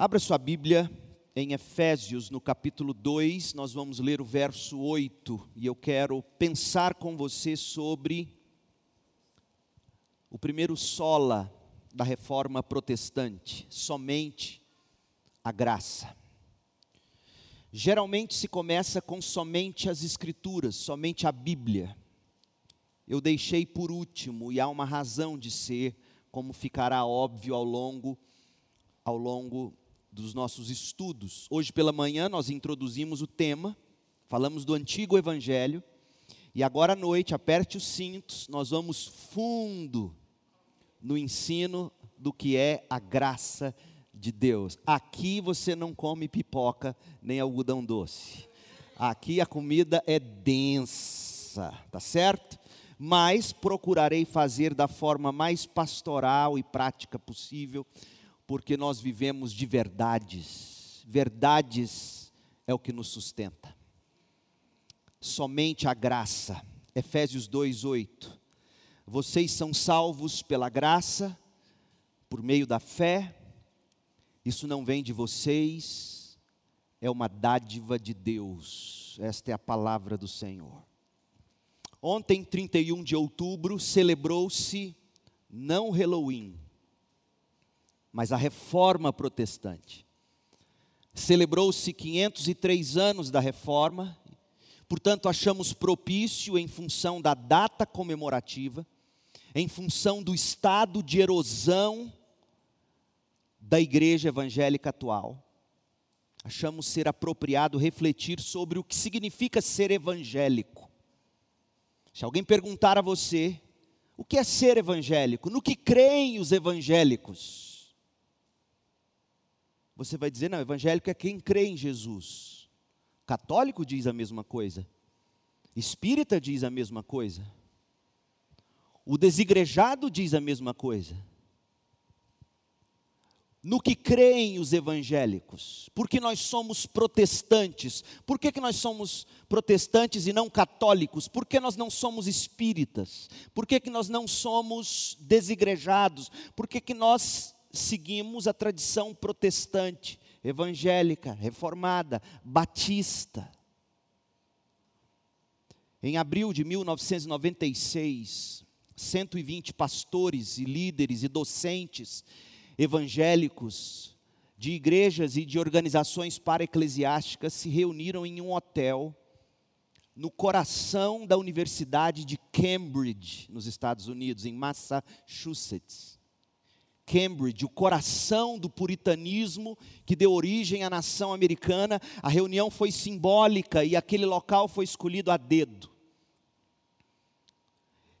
Abra sua Bíblia em Efésios, no capítulo 2, nós vamos ler o verso 8, e eu quero pensar com você sobre o primeiro sola da reforma protestante, somente a graça. Geralmente se começa com somente as Escrituras, somente a Bíblia. Eu deixei por último, e há uma razão de ser, como ficará óbvio ao longo, ao longo dos nossos estudos. Hoje pela manhã nós introduzimos o tema, falamos do antigo evangelho, e agora à noite, aperte os cintos, nós vamos fundo no ensino do que é a graça de Deus. Aqui você não come pipoca nem algodão doce. Aqui a comida é densa, tá certo? Mas procurarei fazer da forma mais pastoral e prática possível porque nós vivemos de verdades. Verdades é o que nos sustenta. Somente a graça. Efésios 2:8. Vocês são salvos pela graça, por meio da fé. Isso não vem de vocês, é uma dádiva de Deus. Esta é a palavra do Senhor. Ontem, 31 de outubro, celebrou-se não Halloween, mas a reforma protestante. Celebrou-se 503 anos da reforma, portanto, achamos propício, em função da data comemorativa, em função do estado de erosão da igreja evangélica atual, achamos ser apropriado refletir sobre o que significa ser evangélico. Se alguém perguntar a você, o que é ser evangélico? No que creem os evangélicos? Você vai dizer, não, evangélico é quem crê em Jesus. Católico diz a mesma coisa. Espírita diz a mesma coisa. O desigrejado diz a mesma coisa. No que creem os evangélicos, porque nós somos protestantes, por que, que nós somos protestantes e não católicos? Por que nós não somos espíritas? Por que, que nós não somos desigrejados? Por que, que nós seguimos a tradição protestante, evangélica, reformada, batista. Em abril de 1996, 120 pastores e líderes e docentes evangélicos de igrejas e de organizações para-eclesiásticas se reuniram em um hotel no coração da Universidade de Cambridge, nos Estados Unidos, em Massachusetts. Cambridge, o coração do puritanismo que deu origem à nação americana. A reunião foi simbólica e aquele local foi escolhido a dedo.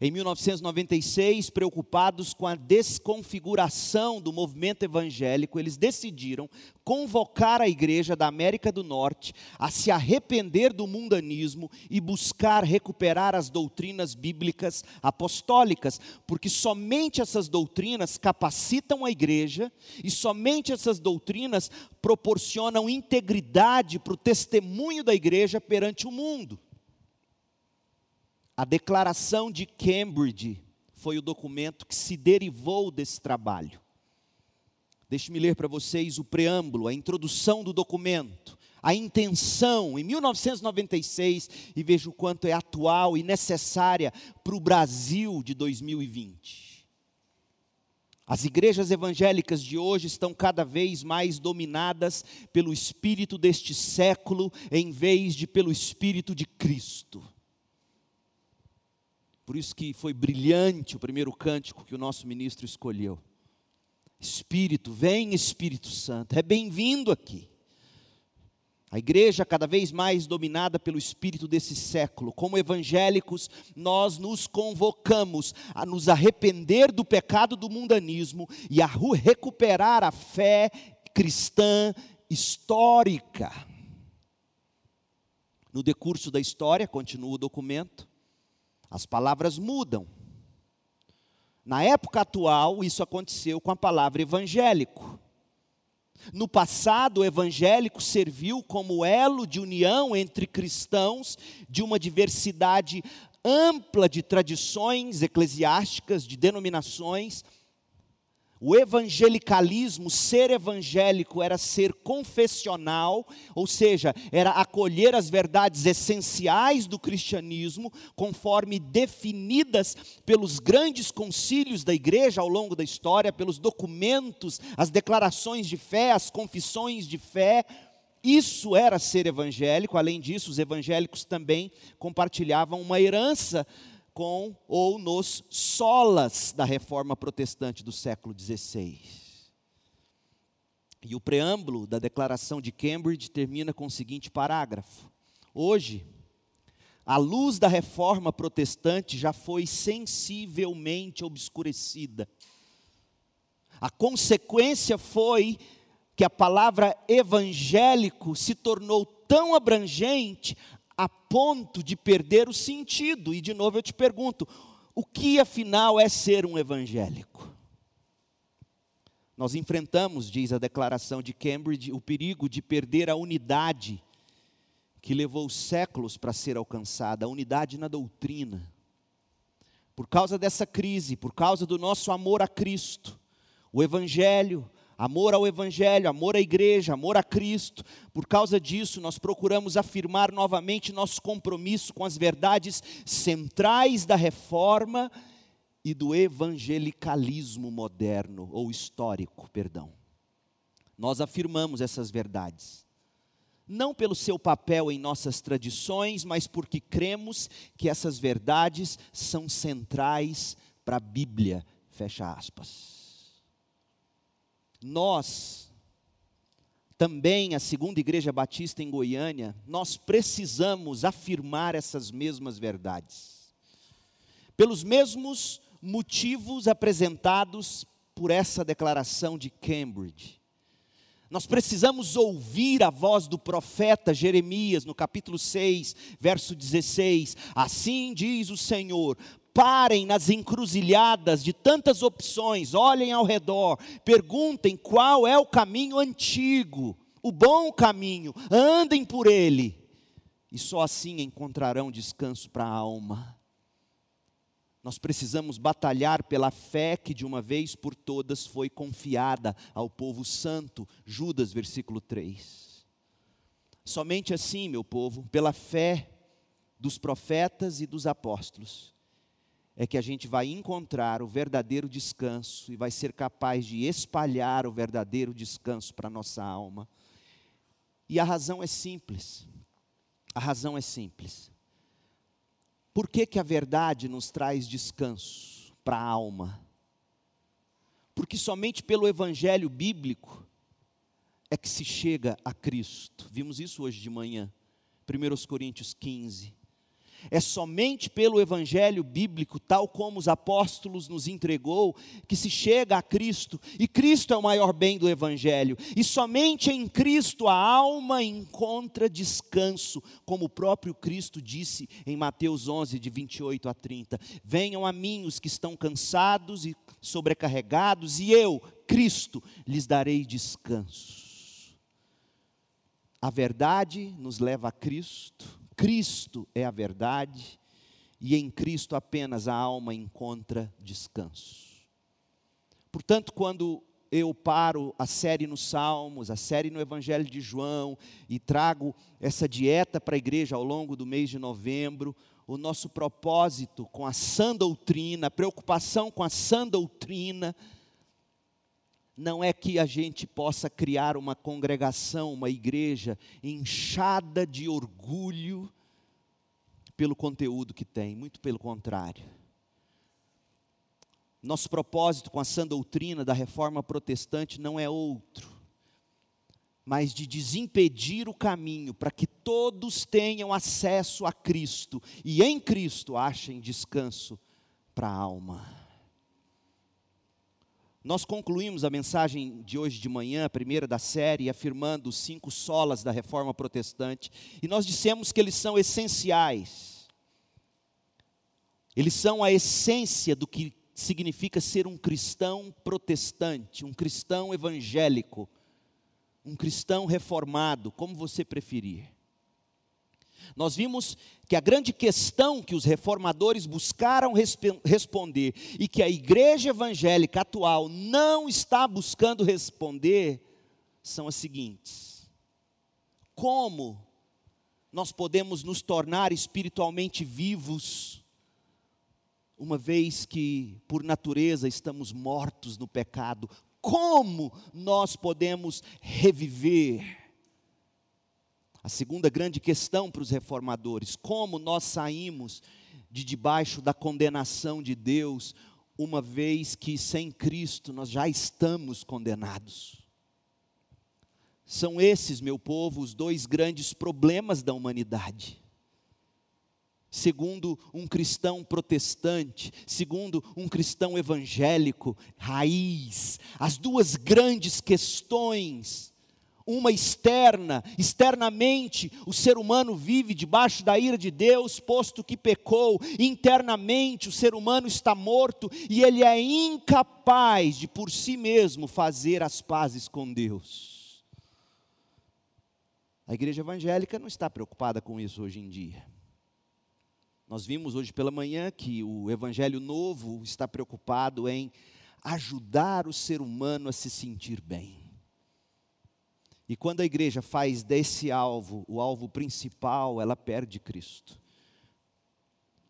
Em 1996, preocupados com a desconfiguração do movimento evangélico, eles decidiram convocar a igreja da América do Norte a se arrepender do mundanismo e buscar recuperar as doutrinas bíblicas apostólicas, porque somente essas doutrinas capacitam a igreja e somente essas doutrinas proporcionam integridade para o testemunho da igreja perante o mundo. A declaração de Cambridge foi o documento que se derivou desse trabalho. Deixe-me ler para vocês o preâmbulo, a introdução do documento, a intenção em 1996 e veja o quanto é atual e necessária para o Brasil de 2020. As igrejas evangélicas de hoje estão cada vez mais dominadas pelo espírito deste século em vez de pelo espírito de Cristo. Por isso que foi brilhante o primeiro cântico que o nosso ministro escolheu. Espírito, vem Espírito Santo, é bem-vindo aqui. A igreja cada vez mais dominada pelo espírito desse século. Como evangélicos, nós nos convocamos a nos arrepender do pecado do mundanismo e a recuperar a fé cristã histórica. No decurso da história, continua o documento, as palavras mudam. Na época atual, isso aconteceu com a palavra evangélico. No passado, o evangélico serviu como elo de união entre cristãos de uma diversidade ampla de tradições eclesiásticas, de denominações. O evangelicalismo, ser evangélico, era ser confessional, ou seja, era acolher as verdades essenciais do cristianismo, conforme definidas pelos grandes concílios da igreja ao longo da história, pelos documentos, as declarações de fé, as confissões de fé. Isso era ser evangélico, além disso, os evangélicos também compartilhavam uma herança com ou nos solas da reforma protestante do século XVI. E o preâmbulo da Declaração de Cambridge termina com o seguinte parágrafo: Hoje, a luz da reforma protestante já foi sensivelmente obscurecida. A consequência foi que a palavra evangélico se tornou tão abrangente a ponto de perder o sentido. E de novo eu te pergunto: o que afinal é ser um evangélico? Nós enfrentamos, diz a declaração de Cambridge, o perigo de perder a unidade que levou séculos para ser alcançada, a unidade na doutrina. Por causa dessa crise, por causa do nosso amor a Cristo, o Evangelho, amor ao Evangelho, amor à igreja, amor a Cristo. Por causa disso, nós procuramos afirmar novamente nosso compromisso com as verdades centrais da reforma e do evangelicalismo moderno, ou histórico, perdão. Nós afirmamos essas verdades, não pelo seu papel em nossas tradições, mas porque cremos que essas verdades são centrais para a Bíblia. Fecha aspas. Nós, também a segunda igreja batista em Goiânia, nós precisamos afirmar essas mesmas verdades. Pelos mesmos motivos apresentados por essa declaração de Cambridge. Nós precisamos ouvir a voz do profeta Jeremias, no capítulo 6, verso 16. Assim diz o Senhor: parem nas encruzilhadas de tantas opções, olhem ao redor, perguntem qual é o caminho antigo, o bom caminho, andem por ele, e só assim encontrarão descanso para a alma. Nós precisamos batalhar pela fé que de uma vez por todas foi confiada ao povo santo, Judas, versículo 3. Somente assim, meu povo, pela fé dos profetas e dos apóstolos, é que a gente vai encontrar o verdadeiro descanso e vai ser capaz de espalhar o verdadeiro descanso para a nossa alma. E a razão é simples. A razão é simples. Por que, que a verdade nos traz descanso para a alma? Porque somente pelo evangelho bíblico é que se chega a Cristo. Vimos isso hoje de manhã. 1 Coríntios 15. É somente pelo evangelho bíblico, tal como os apóstolos nos entregou, que se chega a Cristo, e Cristo é o maior bem do evangelho. E somente em Cristo a alma encontra descanso, como o próprio Cristo disse em Mateus 11 de 28 a 30. Venham a mim os que estão cansados e sobrecarregados, e eu, Cristo, lhes darei descanso. A verdade nos leva a Cristo Cristo é a verdade e em Cristo apenas a alma encontra descanso. Portanto, quando eu paro a série nos Salmos, a série no Evangelho de João e trago essa dieta para a igreja ao longo do mês de novembro, o nosso propósito com a sã doutrina, a preocupação com a sã doutrina, não é que a gente possa criar uma congregação, uma igreja inchada de orgulho pelo conteúdo que tem, muito pelo contrário. Nosso propósito com a sã doutrina da reforma protestante não é outro, mas de desimpedir o caminho para que todos tenham acesso a Cristo e em Cristo achem descanso para a alma. Nós concluímos a mensagem de hoje de manhã, a primeira da série, afirmando os cinco solas da reforma protestante, e nós dissemos que eles são essenciais. Eles são a essência do que significa ser um cristão protestante, um cristão evangélico, um cristão reformado, como você preferir. Nós vimos que a grande questão que os reformadores buscaram resp responder e que a igreja evangélica atual não está buscando responder são as seguintes: como nós podemos nos tornar espiritualmente vivos, uma vez que, por natureza, estamos mortos no pecado? Como nós podemos reviver? A segunda grande questão para os reformadores: como nós saímos de debaixo da condenação de Deus, uma vez que sem Cristo nós já estamos condenados? São esses, meu povo, os dois grandes problemas da humanidade. Segundo um cristão protestante, segundo um cristão evangélico, raiz, as duas grandes questões uma externa, externamente o ser humano vive debaixo da ira de Deus, posto que pecou, internamente o ser humano está morto e ele é incapaz de por si mesmo fazer as pazes com Deus. A igreja evangélica não está preocupada com isso hoje em dia. Nós vimos hoje pela manhã que o evangelho novo está preocupado em ajudar o ser humano a se sentir bem. E quando a igreja faz desse alvo o alvo principal, ela perde Cristo.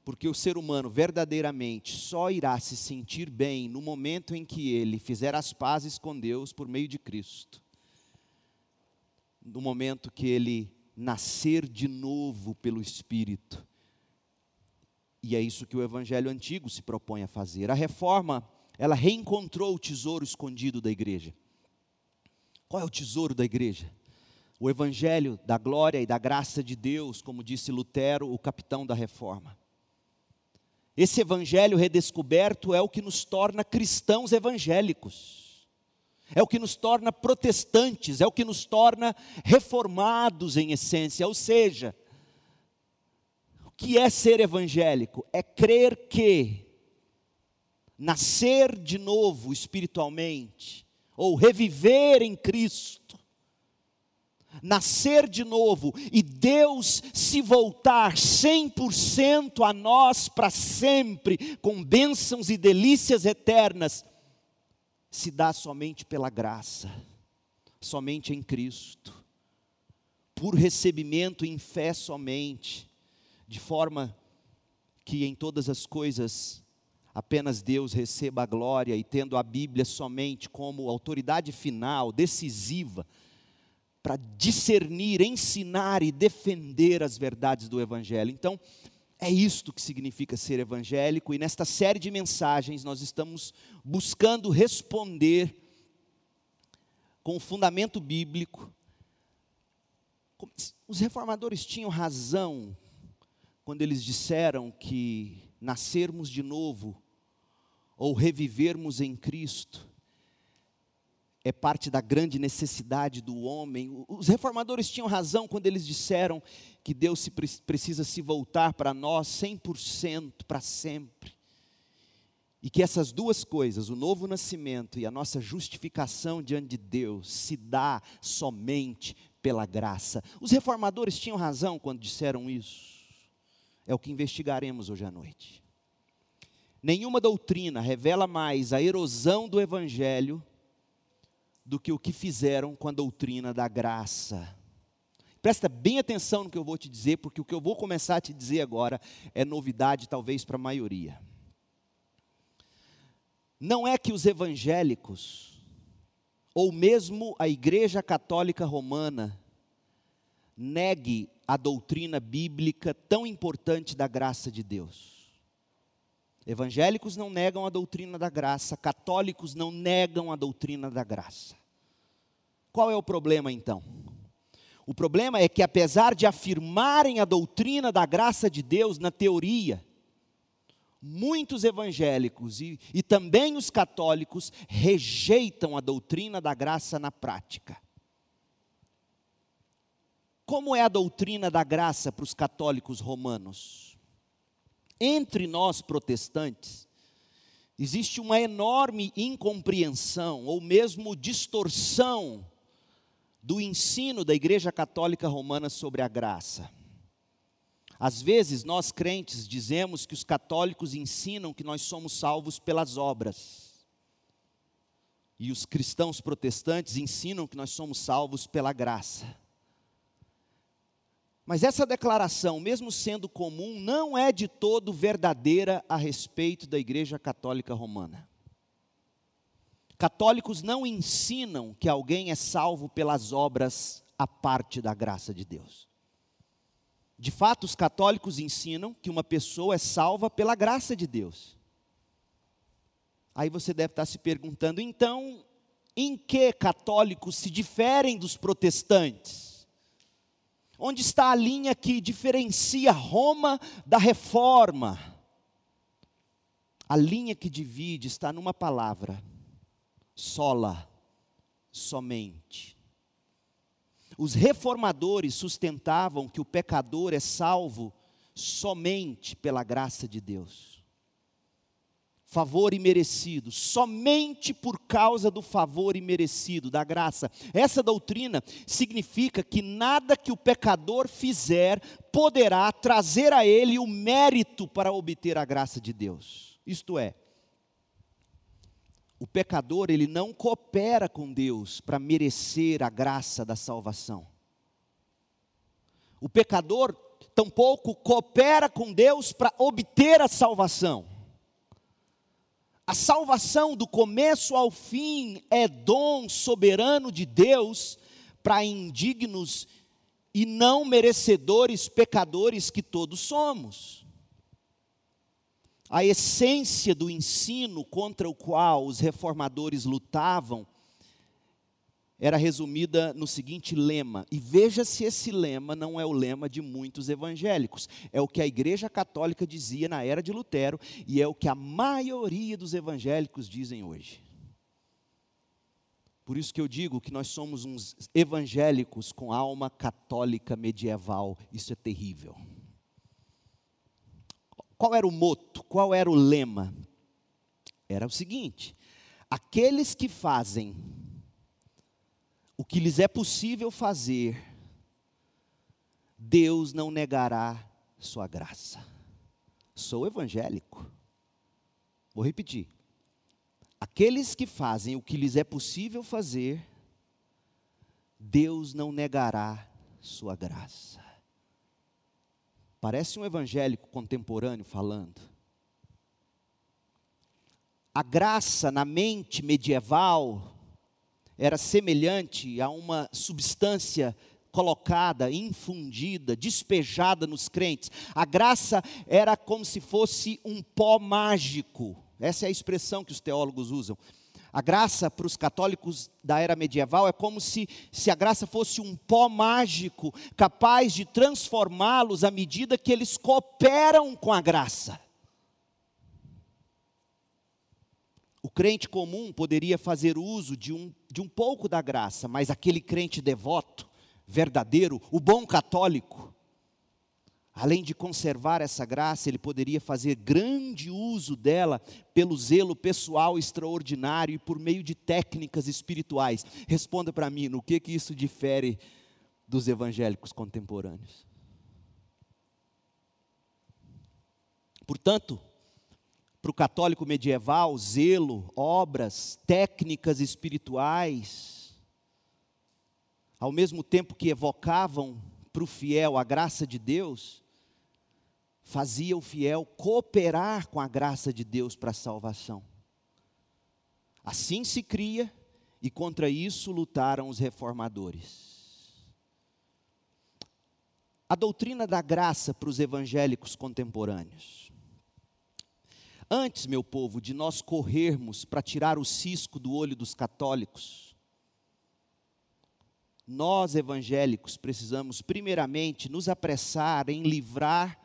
Porque o ser humano verdadeiramente só irá se sentir bem no momento em que ele fizer as pazes com Deus por meio de Cristo. No momento que ele nascer de novo pelo Espírito. E é isso que o evangelho antigo se propõe a fazer. A reforma, ela reencontrou o tesouro escondido da igreja. Qual é o tesouro da igreja? O evangelho da glória e da graça de Deus, como disse Lutero, o capitão da reforma. Esse evangelho redescoberto é o que nos torna cristãos evangélicos. É o que nos torna protestantes, é o que nos torna reformados em essência, ou seja, o que é ser evangélico? É crer que nascer de novo espiritualmente ou reviver em Cristo, nascer de novo e Deus se voltar 100% a nós para sempre, com bênçãos e delícias eternas, se dá somente pela graça, somente em Cristo, por recebimento em fé somente, de forma que em todas as coisas apenas Deus receba a glória e tendo a Bíblia somente como autoridade final, decisiva, para discernir, ensinar e defender as verdades do Evangelho. Então, é isto que significa ser evangélico, e nesta série de mensagens nós estamos buscando responder com o fundamento bíblico. Os reformadores tinham razão quando eles disseram que nascermos de novo ou revivermos em Cristo é parte da grande necessidade do homem. Os reformadores tinham razão quando eles disseram que Deus se precisa se voltar para nós 100% para sempre. E que essas duas coisas, o novo nascimento e a nossa justificação diante de Deus, se dá somente pela graça. Os reformadores tinham razão quando disseram isso. É o que investigaremos hoje à noite. Nenhuma doutrina revela mais a erosão do evangelho do que o que fizeram com a doutrina da graça. Presta bem atenção no que eu vou te dizer, porque o que eu vou começar a te dizer agora é novidade, talvez para a maioria. Não é que os evangélicos, ou mesmo a Igreja Católica Romana, negue a doutrina bíblica tão importante da graça de Deus. Evangélicos não negam a doutrina da graça, católicos não negam a doutrina da graça. Qual é o problema então? O problema é que, apesar de afirmarem a doutrina da graça de Deus na teoria, muitos evangélicos e, e também os católicos rejeitam a doutrina da graça na prática. Como é a doutrina da graça para os católicos romanos? Entre nós protestantes, existe uma enorme incompreensão ou mesmo distorção do ensino da Igreja Católica Romana sobre a graça. Às vezes, nós crentes dizemos que os católicos ensinam que nós somos salvos pelas obras. E os cristãos protestantes ensinam que nós somos salvos pela graça. Mas essa declaração, mesmo sendo comum, não é de todo verdadeira a respeito da Igreja Católica Romana. Católicos não ensinam que alguém é salvo pelas obras à parte da graça de Deus. De fato, os católicos ensinam que uma pessoa é salva pela graça de Deus. Aí você deve estar se perguntando, então, em que católicos se diferem dos protestantes? Onde está a linha que diferencia Roma da reforma? A linha que divide está numa palavra: sola, somente. Os reformadores sustentavam que o pecador é salvo somente pela graça de Deus. Favor imerecido, somente por causa do favor imerecido, da graça. Essa doutrina significa que nada que o pecador fizer poderá trazer a ele o mérito para obter a graça de Deus. Isto é, o pecador, ele não coopera com Deus para merecer a graça da salvação. O pecador tampouco coopera com Deus para obter a salvação. A salvação do começo ao fim é dom soberano de Deus para indignos e não merecedores pecadores que todos somos. A essência do ensino contra o qual os reformadores lutavam era resumida no seguinte lema, e veja se esse lema não é o lema de muitos evangélicos, é o que a Igreja Católica dizia na era de Lutero e é o que a maioria dos evangélicos dizem hoje. Por isso que eu digo que nós somos uns evangélicos com alma católica medieval, isso é terrível. Qual era o moto? Qual era o lema? Era o seguinte: aqueles que fazem o que lhes é possível fazer, Deus não negará sua graça. Sou evangélico. Vou repetir. Aqueles que fazem o que lhes é possível fazer, Deus não negará sua graça. Parece um evangélico contemporâneo falando. A graça na mente medieval era semelhante a uma substância colocada, infundida, despejada nos crentes. A graça era como se fosse um pó mágico. Essa é a expressão que os teólogos usam. A graça para os católicos da era medieval é como se, se a graça fosse um pó mágico, capaz de transformá-los à medida que eles cooperam com a graça. O crente comum poderia fazer uso de um, de um pouco da graça, mas aquele crente devoto, verdadeiro, o bom católico, Além de conservar essa graça, ele poderia fazer grande uso dela pelo zelo pessoal extraordinário e por meio de técnicas espirituais. Responda para mim, no que que isso difere dos evangélicos contemporâneos? Portanto, para o católico medieval, zelo, obras, técnicas espirituais, ao mesmo tempo que evocavam para o fiel a graça de Deus, fazia o fiel cooperar com a graça de Deus para a salvação. Assim se cria, e contra isso lutaram os reformadores. A doutrina da graça para os evangélicos contemporâneos. Antes, meu povo, de nós corrermos para tirar o cisco do olho dos católicos, nós evangélicos precisamos, primeiramente, nos apressar em livrar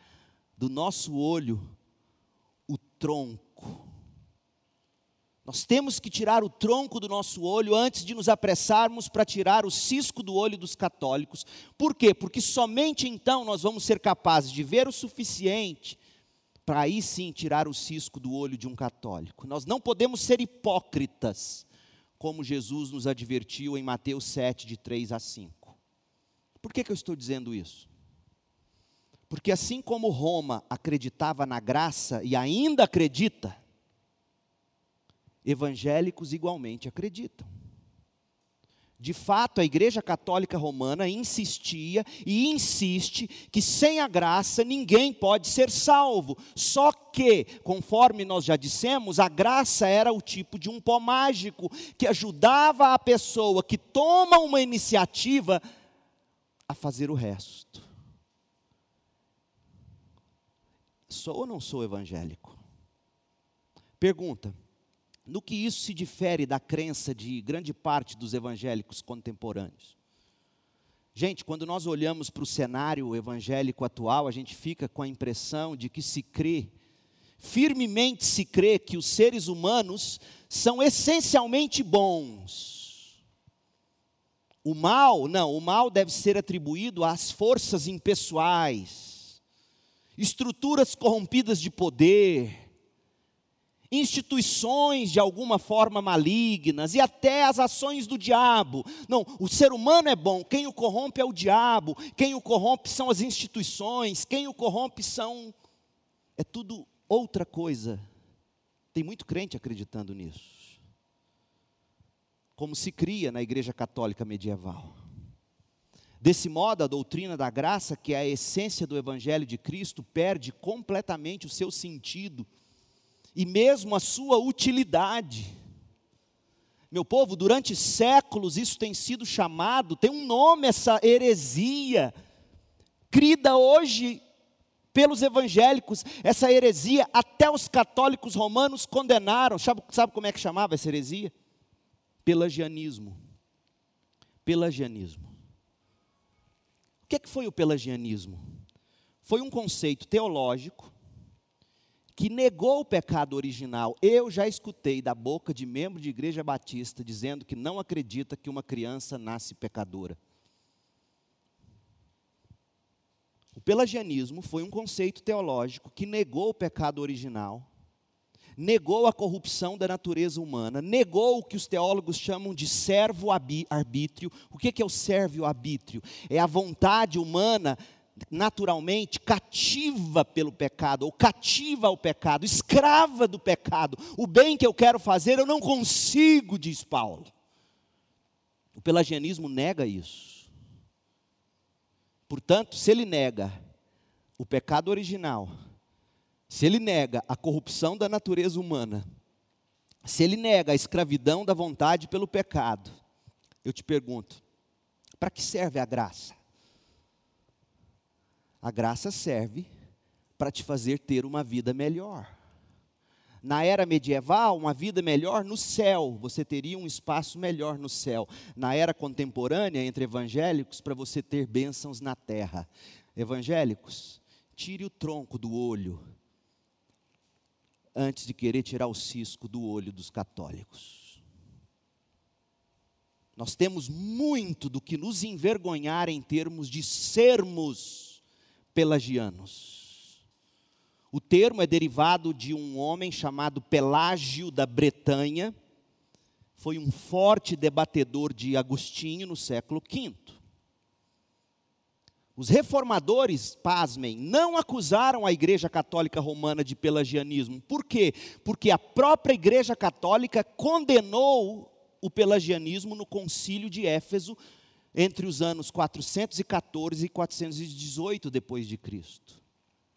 do nosso olho o tronco. Nós temos que tirar o tronco do nosso olho antes de nos apressarmos para tirar o cisco do olho dos católicos. Por quê? Porque somente então nós vamos ser capazes de ver o suficiente para aí sim tirar o cisco do olho de um católico. Nós não podemos ser hipócritas, como Jesus nos advertiu em Mateus 7, de 3 a 5. Por que, que eu estou dizendo isso? Porque assim como Roma acreditava na graça e ainda acredita, evangélicos igualmente acreditam. De fato, a Igreja Católica Romana insistia e insiste que sem a graça ninguém pode ser salvo. Só que, conforme nós já dissemos, a graça era o tipo de um pó mágico que ajudava a pessoa que toma uma iniciativa a fazer o resto. Sou ou não sou evangélico? Pergunta: no que isso se difere da crença de grande parte dos evangélicos contemporâneos? Gente, quando nós olhamos para o cenário evangélico atual, a gente fica com a impressão de que se crê, firmemente se crê que os seres humanos são essencialmente bons. O mal, não, o mal deve ser atribuído às forças impessoais, estruturas corrompidas de poder, instituições de alguma forma malignas e até as ações do diabo. Não, o ser humano é bom, quem o corrompe é o diabo, quem o corrompe são as instituições, quem o corrompe são. É tudo outra coisa. Tem muito crente acreditando nisso. Como se cria na Igreja Católica medieval. Desse modo, a doutrina da graça, que é a essência do Evangelho de Cristo, perde completamente o seu sentido e mesmo a sua utilidade. Meu povo, durante séculos isso tem sido chamado, tem um nome essa heresia, crida hoje pelos evangélicos, essa heresia, até os católicos romanos condenaram. Sabe, sabe como é que chamava essa heresia? Pelagianismo. Pelagianismo. O que, é que foi o pelagianismo? Foi um conceito teológico que negou o pecado original. Eu já escutei da boca de membro de igreja batista dizendo que não acredita que uma criança nasce pecadora. O pelagianismo foi um conceito teológico que negou o pecado original, negou a corrupção da natureza humana, negou o que os teólogos chamam de servo-arbítrio. O que é o servo-arbítrio? É a vontade humana naturalmente cativa pelo pecado, ou cativa ao pecado, escrava do pecado. O bem que eu quero fazer eu não consigo, diz Paulo. O pelagianismo nega isso. Portanto, se ele nega o pecado original, se ele nega a corrupção da natureza humana, se ele nega a escravidão da vontade pelo pecado, eu te pergunto: para que serve a graça? A graça serve para te fazer ter uma vida melhor. Na era medieval, uma vida melhor no céu, você teria um espaço melhor no céu. Na era contemporânea, entre evangélicos, para você ter bênçãos na terra. Evangélicos, tire o tronco do olho antes de querer tirar o cisco do olho dos católicos. Nós temos muito do que nos envergonhar em termos de sermos pelagianos. O termo é derivado de um homem chamado Pelágio da Bretanha, foi um forte debatedor de Agostinho no século V. Os reformadores, pasmem, não acusaram a Igreja Católica Romana de pelagianismo. Por quê? Porque a própria Igreja Católica condenou o pelagianismo no concílio de Éfeso entre os anos 414 e 418 depois de Cristo.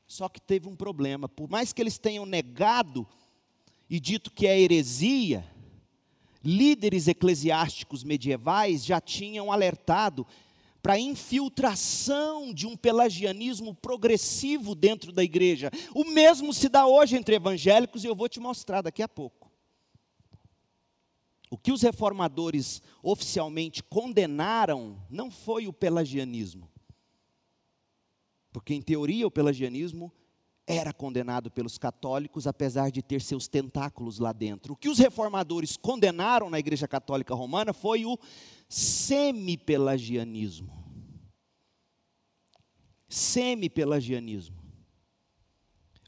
Só que teve um problema, por mais que eles tenham negado e dito que é heresia, líderes eclesiásticos medievais já tinham alertado para a infiltração de um pelagianismo progressivo dentro da igreja. O mesmo se dá hoje entre evangélicos e eu vou te mostrar daqui a pouco. O que os reformadores oficialmente condenaram não foi o pelagianismo. Porque, em teoria, o pelagianismo era condenado pelos católicos, apesar de ter seus tentáculos lá dentro. O que os reformadores condenaram na Igreja Católica Romana foi o semi-pelagianismo. Semi-pelagianismo.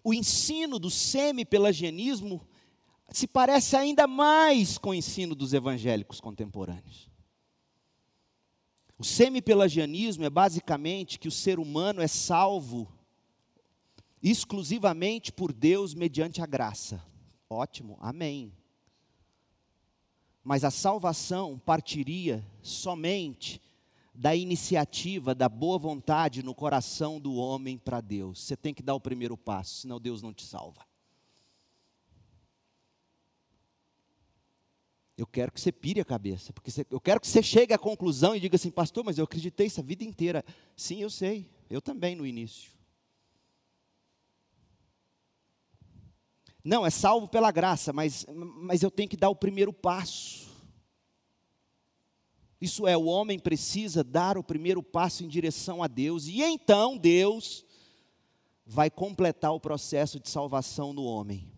O ensino do semi-pelagianismo se parece ainda mais com o ensino dos evangélicos contemporâneos. O semi-pelagianismo é basicamente que o ser humano é salvo exclusivamente por Deus mediante a graça. Ótimo, amém. Mas a salvação partiria somente da iniciativa, da boa vontade no coração do homem para Deus. Você tem que dar o primeiro passo, senão Deus não te salva. Eu quero que você pire a cabeça, porque você, eu quero que você chegue à conclusão e diga assim, pastor, mas eu acreditei essa vida inteira. Sim, eu sei, eu também no início. Não, é salvo pela graça, mas, mas eu tenho que dar o primeiro passo. Isso é, o homem precisa dar o primeiro passo em direção a Deus, e então Deus vai completar o processo de salvação no homem.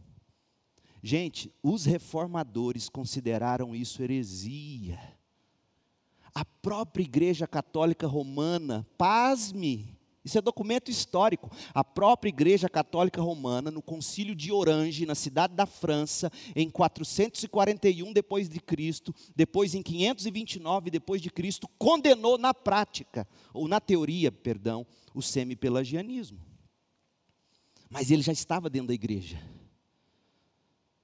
Gente, os reformadores consideraram isso heresia. A própria Igreja Católica Romana, pasme, isso é documento histórico. A própria Igreja Católica Romana, no Concílio de Orange, na cidade da França, em 441 depois de Cristo, depois em 529 depois de Cristo, condenou na prática, ou na teoria, perdão, o semi-pelagianismo. Mas ele já estava dentro da igreja.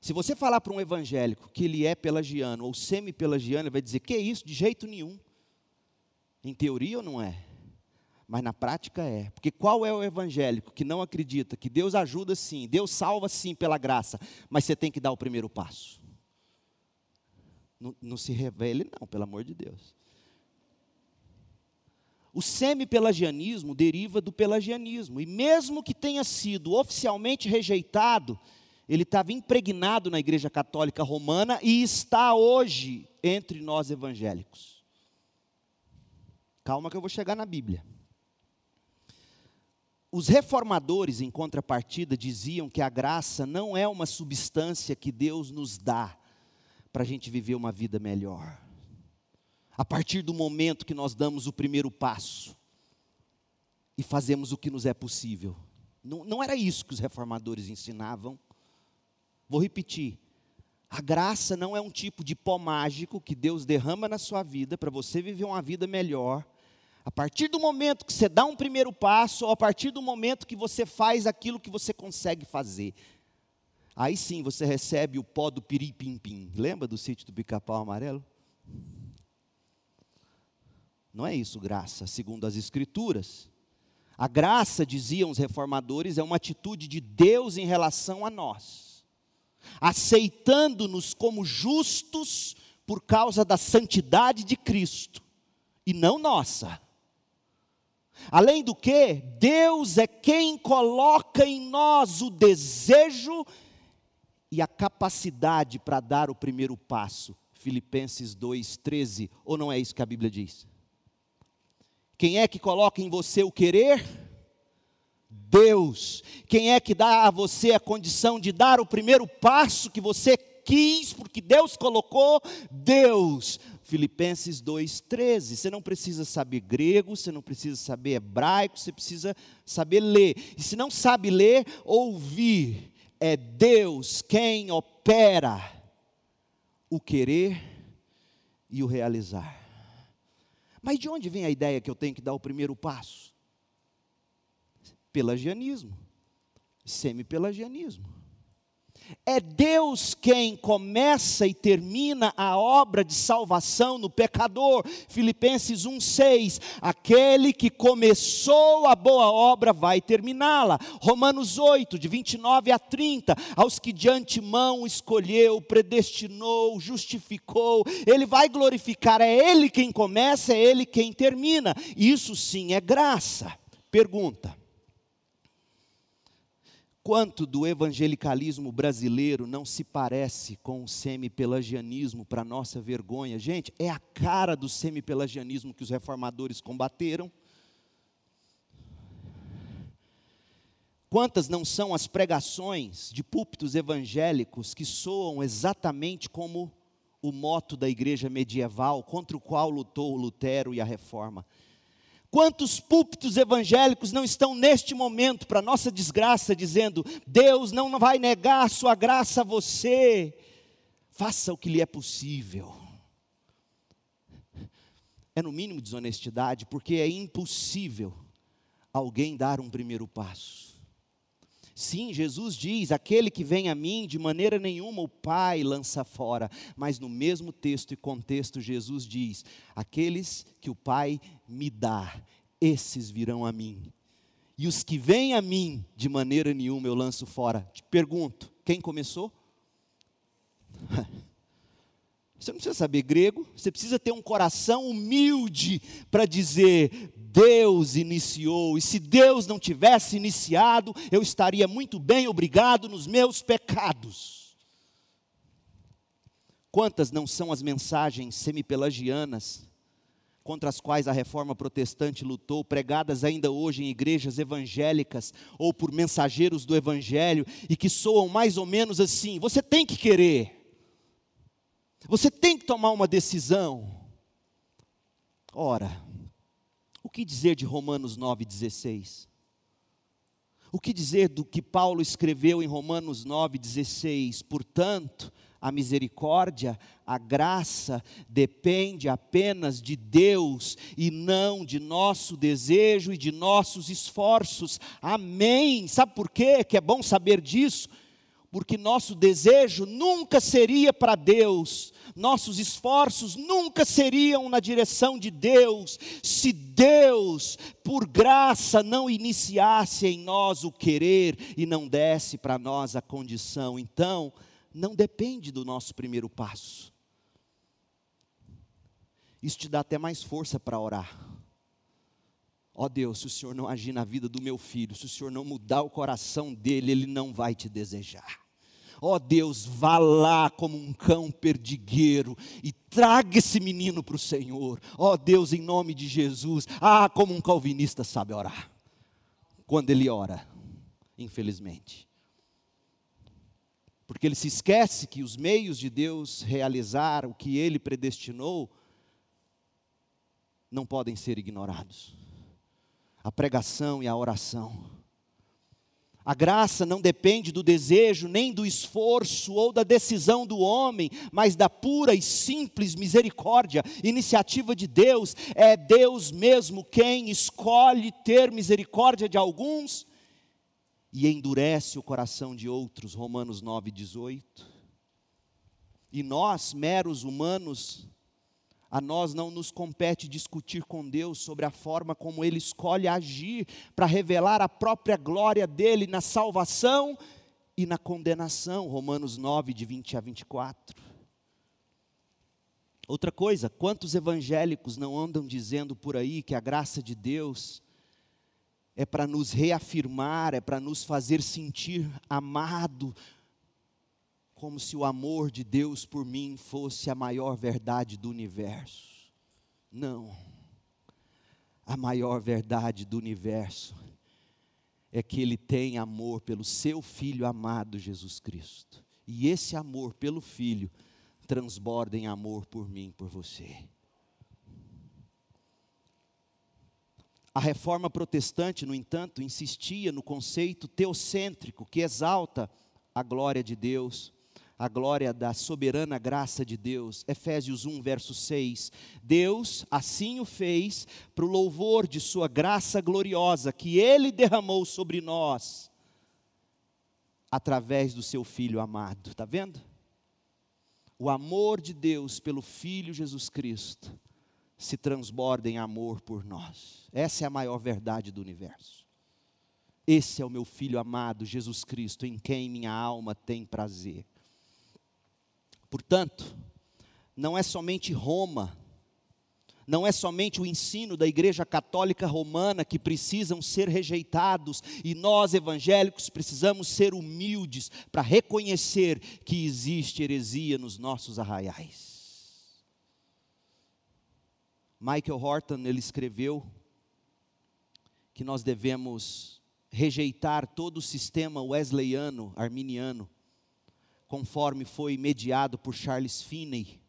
Se você falar para um evangélico que ele é pelagiano ou semi-pelagiano, ele vai dizer: "Que isso? De jeito nenhum". Em teoria ou não é? Mas na prática é. Porque qual é o evangélico que não acredita que Deus ajuda sim, Deus salva sim pela graça, mas você tem que dar o primeiro passo? Não, não se revele, não, pelo amor de Deus. O semi-pelagianismo deriva do pelagianismo, e mesmo que tenha sido oficialmente rejeitado, ele estava impregnado na Igreja Católica Romana e está hoje entre nós evangélicos. Calma que eu vou chegar na Bíblia. Os reformadores, em contrapartida, diziam que a graça não é uma substância que Deus nos dá para a gente viver uma vida melhor. A partir do momento que nós damos o primeiro passo e fazemos o que nos é possível. Não, não era isso que os reformadores ensinavam. Vou repetir. A graça não é um tipo de pó mágico que Deus derrama na sua vida para você viver uma vida melhor. A partir do momento que você dá um primeiro passo, ou a partir do momento que você faz aquilo que você consegue fazer, aí sim você recebe o pó do piripimpim. Lembra do sítio do pica-pau amarelo? Não é isso graça, segundo as Escrituras. A graça, diziam os reformadores, é uma atitude de Deus em relação a nós aceitando-nos como justos por causa da santidade de Cristo e não nossa. Além do que, Deus é quem coloca em nós o desejo e a capacidade para dar o primeiro passo. Filipenses 2:13, ou não é isso que a Bíblia diz? Quem é que coloca em você o querer? Deus. Quem é que dá a você a condição de dar o primeiro passo que você quis, porque Deus colocou? Deus. Filipenses 2,13. Você não precisa saber grego, você não precisa saber hebraico, você precisa saber ler. E se não sabe ler, ouvir. É Deus quem opera o querer e o realizar. Mas de onde vem a ideia que eu tenho que dar o primeiro passo? Pelagianismo, semi-pelagianismo. É Deus quem começa e termina a obra de salvação no pecador. Filipenses 1:6. Aquele que começou a boa obra vai terminá-la. Romanos 8, de 29 a 30. Aos que de antemão escolheu, predestinou, justificou, ele vai glorificar. É ele quem começa, é ele quem termina. Isso sim é graça. Pergunta: Quanto do evangelicalismo brasileiro não se parece com o semi-pelagianismo para nossa vergonha? Gente, é a cara do semi-pelagianismo que os reformadores combateram. Quantas não são as pregações de púlpitos evangélicos que soam exatamente como o moto da igreja medieval contra o qual lutou Lutero e a reforma? Quantos púlpitos evangélicos não estão neste momento, para nossa desgraça, dizendo: Deus não vai negar a sua graça a você, faça o que lhe é possível. É no mínimo desonestidade, porque é impossível alguém dar um primeiro passo. Sim, Jesus diz: aquele que vem a mim, de maneira nenhuma o Pai lança fora. Mas no mesmo texto e contexto, Jesus diz: aqueles que o Pai me dá, esses virão a mim. E os que vêm a mim, de maneira nenhuma eu lanço fora. Te pergunto: quem começou? Você não precisa saber grego, você precisa ter um coração humilde para dizer: Deus iniciou, e se Deus não tivesse iniciado, eu estaria muito bem, obrigado, nos meus pecados. Quantas não são as mensagens semipelagianas contra as quais a reforma protestante lutou, pregadas ainda hoje em igrejas evangélicas ou por mensageiros do evangelho e que soam mais ou menos assim: você tem que querer. Você tem que tomar uma decisão. Ora, que dizer de Romanos 9,16? O que dizer do que Paulo escreveu em Romanos 9,16? Portanto, a misericórdia, a graça depende apenas de Deus e não de nosso desejo e de nossos esforços. Amém. Sabe por quê? Que é bom saber disso? Porque nosso desejo nunca seria para Deus, nossos esforços nunca seriam na direção de Deus, se Deus, por graça, não iniciasse em nós o querer e não desse para nós a condição. Então, não depende do nosso primeiro passo. Isso te dá até mais força para orar. Ó oh Deus, se o Senhor não agir na vida do meu filho, se o Senhor não mudar o coração dele, ele não vai te desejar. Ó oh Deus, vá lá como um cão perdigueiro e traga esse menino para o Senhor. Ó oh Deus, em nome de Jesus. Ah, como um calvinista sabe orar. Quando ele ora, infelizmente. Porque ele se esquece que os meios de Deus realizar o que ele predestinou não podem ser ignorados. A pregação e a oração a graça não depende do desejo, nem do esforço ou da decisão do homem, mas da pura e simples misericórdia, iniciativa de Deus. É Deus mesmo quem escolhe ter misericórdia de alguns e endurece o coração de outros. Romanos 9, 18. E nós, meros humanos, a nós não nos compete discutir com Deus sobre a forma como Ele escolhe agir para revelar a própria glória dele na salvação e na condenação. Romanos 9, de 20 a 24. Outra coisa, quantos evangélicos não andam dizendo por aí que a graça de Deus é para nos reafirmar, é para nos fazer sentir amado, como se o amor de Deus por mim fosse a maior verdade do universo. Não. A maior verdade do universo é que Ele tem amor pelo Seu Filho amado Jesus Cristo. E esse amor pelo Filho transborda em amor por mim, por você. A reforma protestante, no entanto, insistia no conceito teocêntrico que exalta a glória de Deus a glória da soberana graça de Deus. Efésios 1, verso 6. Deus assim o fez para o louvor de Sua graça gloriosa, que Ele derramou sobre nós, através do Seu Filho amado. Está vendo? O amor de Deus pelo Filho Jesus Cristo se transborda em amor por nós. Essa é a maior verdade do universo. Esse é o meu filho amado, Jesus Cristo, em quem minha alma tem prazer. Portanto, não é somente Roma, não é somente o ensino da Igreja Católica Romana que precisam ser rejeitados, e nós evangélicos precisamos ser humildes para reconhecer que existe heresia nos nossos arraiais. Michael Horton, ele escreveu que nós devemos rejeitar todo o sistema wesleyano, arminiano, conforme foi mediado por Charles Finney.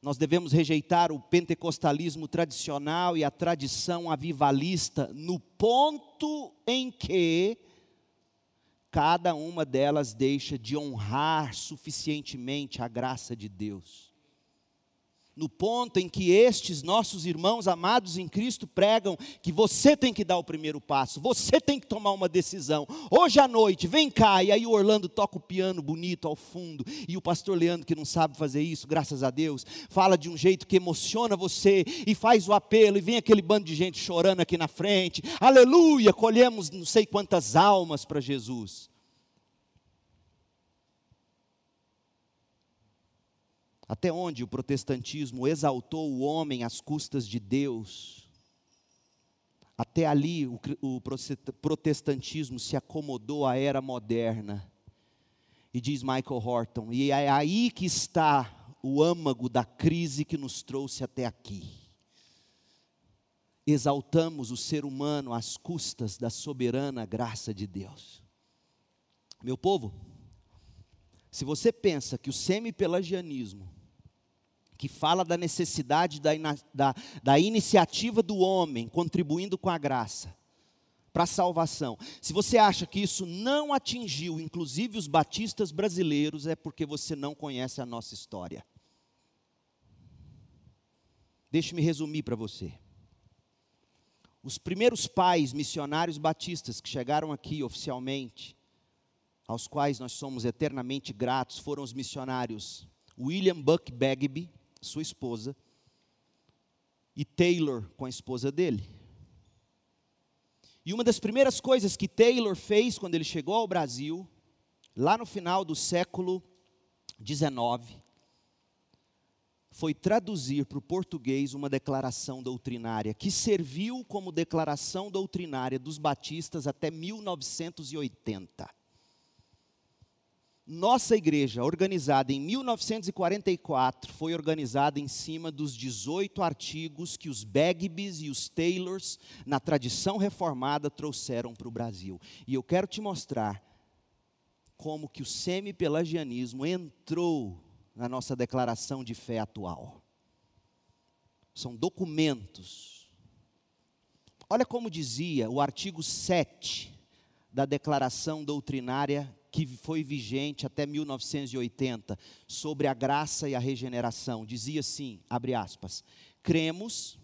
Nós devemos rejeitar o pentecostalismo tradicional e a tradição avivalista no ponto em que cada uma delas deixa de honrar suficientemente a graça de Deus. No ponto em que estes nossos irmãos amados em Cristo pregam que você tem que dar o primeiro passo, você tem que tomar uma decisão. Hoje à noite, vem cá, e aí o Orlando toca o piano bonito ao fundo, e o pastor Leandro, que não sabe fazer isso, graças a Deus, fala de um jeito que emociona você, e faz o apelo, e vem aquele bando de gente chorando aqui na frente, aleluia, colhemos não sei quantas almas para Jesus. Até onde o protestantismo exaltou o homem às custas de Deus, até ali o, o protestantismo se acomodou à era moderna. E diz Michael Horton, e é aí que está o âmago da crise que nos trouxe até aqui. Exaltamos o ser humano às custas da soberana graça de Deus. Meu povo, se você pensa que o semi-pelagianismo que fala da necessidade da, da, da iniciativa do homem contribuindo com a graça para a salvação. Se você acha que isso não atingiu, inclusive os batistas brasileiros, é porque você não conhece a nossa história. Deixe-me resumir para você. Os primeiros pais missionários batistas que chegaram aqui oficialmente, aos quais nós somos eternamente gratos, foram os missionários William Buck Bagby, sua esposa, e Taylor com a esposa dele. E uma das primeiras coisas que Taylor fez quando ele chegou ao Brasil, lá no final do século XIX, foi traduzir para o português uma declaração doutrinária, que serviu como declaração doutrinária dos batistas até 1980. Nossa igreja, organizada em 1944, foi organizada em cima dos 18 artigos que os Bagbys e os Taylors, na tradição reformada, trouxeram para o Brasil. E eu quero te mostrar como que o semi-pelagianismo entrou na nossa declaração de fé atual. São documentos. Olha como dizia o artigo 7 da declaração doutrinária que foi vigente até 1980 sobre a graça e a regeneração. Dizia assim, abre aspas: "Cremos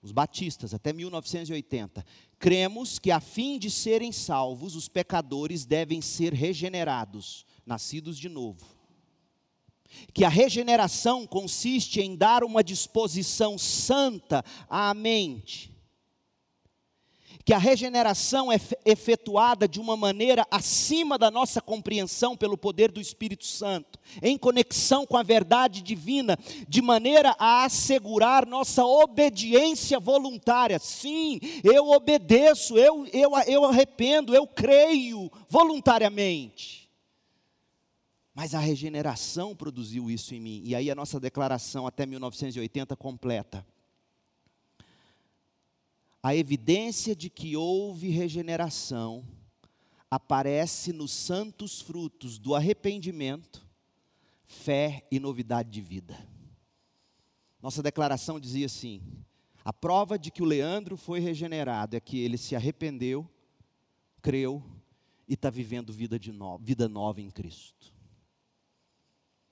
os batistas até 1980, cremos que a fim de serem salvos, os pecadores devem ser regenerados, nascidos de novo. Que a regeneração consiste em dar uma disposição santa à mente que a regeneração é efetuada de uma maneira acima da nossa compreensão pelo poder do Espírito Santo, em conexão com a verdade divina, de maneira a assegurar nossa obediência voluntária. Sim, eu obedeço, eu, eu, eu arrependo, eu creio voluntariamente. Mas a regeneração produziu isso em mim, e aí a nossa declaração até 1980 completa a evidência de que houve regeneração aparece nos santos frutos do arrependimento, fé e novidade de vida. Nossa declaração dizia assim: a prova de que o Leandro foi regenerado é que ele se arrependeu, creu e está vivendo vida, de no, vida nova em Cristo.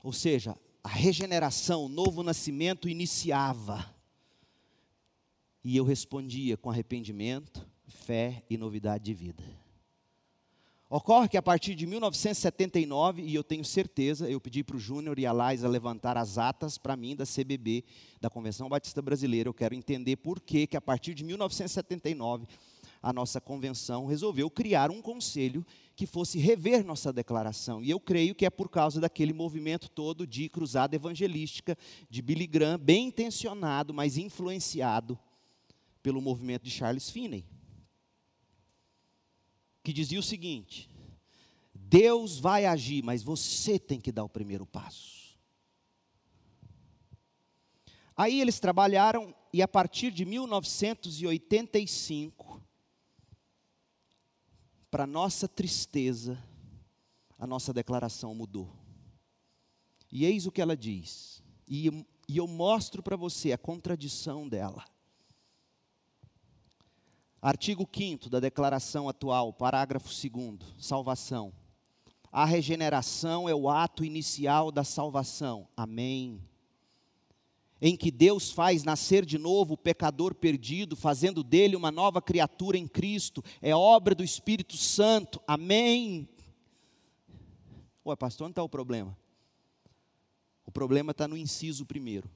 Ou seja, a regeneração, o novo nascimento iniciava e eu respondia com arrependimento, fé e novidade de vida. Ocorre que a partir de 1979, e eu tenho certeza, eu pedi para o Júnior e a Laisa levantar as atas para mim da CBB, da Convenção Batista Brasileira. Eu quero entender por que, que a partir de 1979, a nossa convenção resolveu criar um conselho que fosse rever nossa declaração. E eu creio que é por causa daquele movimento todo de cruzada evangelística, de Billy Graham, bem intencionado, mas influenciado pelo movimento de Charles Finney, que dizia o seguinte: Deus vai agir, mas você tem que dar o primeiro passo. Aí eles trabalharam e a partir de 1985, para nossa tristeza, a nossa declaração mudou. E eis o que ela diz. E, e eu mostro para você a contradição dela. Artigo 5 da declaração atual, parágrafo 2, salvação. A regeneração é o ato inicial da salvação. Amém. em que Deus faz nascer de novo o pecador perdido, fazendo dele uma nova criatura em Cristo, é obra do Espírito Santo, amém. Ué, pastor, onde está o problema? O problema está no inciso primeiro.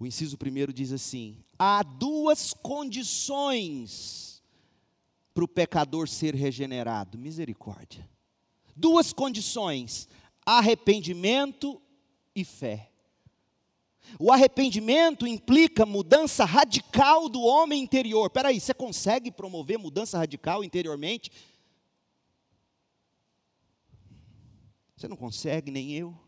O inciso primeiro diz assim: há duas condições para o pecador ser regenerado. Misericórdia. Duas condições: arrependimento e fé. O arrependimento implica mudança radical do homem interior. Espera aí, você consegue promover mudança radical interiormente? Você não consegue, nem eu.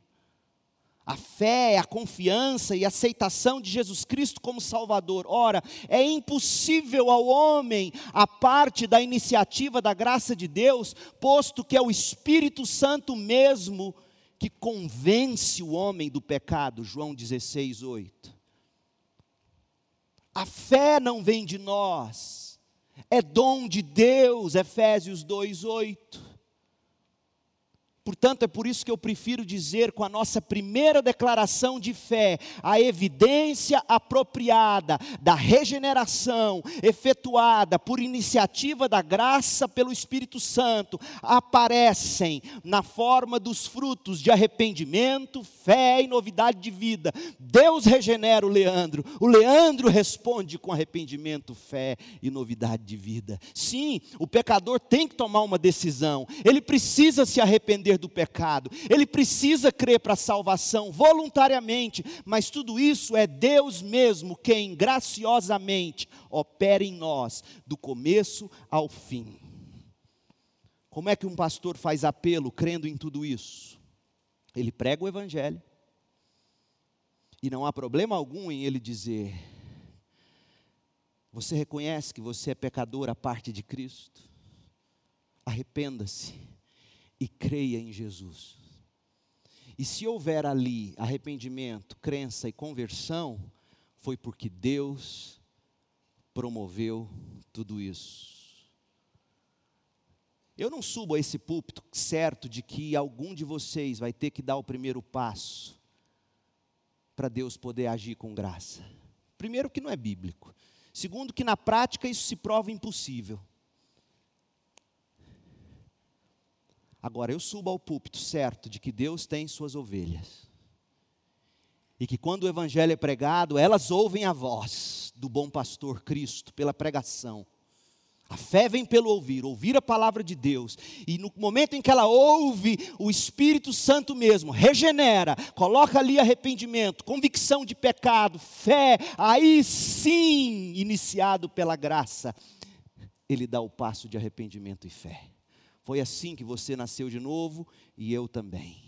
A fé, a confiança e a aceitação de Jesus Cristo como Salvador. Ora, é impossível ao homem a parte da iniciativa da graça de Deus, posto que é o Espírito Santo mesmo que convence o homem do pecado, João 16, 8. A fé não vem de nós, é dom de Deus, Efésios 2, 8. Portanto, é por isso que eu prefiro dizer com a nossa primeira declaração de fé, a evidência apropriada da regeneração efetuada por iniciativa da graça pelo Espírito Santo aparecem na forma dos frutos de arrependimento, fé e novidade de vida. Deus regenera o Leandro, o Leandro responde com arrependimento, fé e novidade de vida. Sim, o pecador tem que tomar uma decisão, ele precisa se arrepender do pecado, ele precisa crer para a salvação voluntariamente, mas tudo isso é Deus mesmo quem graciosamente opera em nós, do começo ao fim. Como é que um pastor faz apelo crendo em tudo isso? Ele prega o Evangelho, e não há problema algum em ele dizer: Você reconhece que você é pecador à parte de Cristo? Arrependa-se e creia em Jesus. E se houver ali arrependimento, crença e conversão, foi porque Deus promoveu tudo isso. Eu não subo a esse púlpito certo de que algum de vocês vai ter que dar o primeiro passo para Deus poder agir com graça. Primeiro, que não é bíblico. Segundo, que na prática isso se prova impossível. Agora, eu subo ao púlpito certo de que Deus tem suas ovelhas. E que quando o Evangelho é pregado, elas ouvem a voz do bom pastor Cristo pela pregação. A fé vem pelo ouvir, ouvir a palavra de Deus. E no momento em que ela ouve, o Espírito Santo mesmo regenera, coloca ali arrependimento, convicção de pecado, fé, aí sim, iniciado pela graça, ele dá o passo de arrependimento e fé. Foi assim que você nasceu de novo e eu também.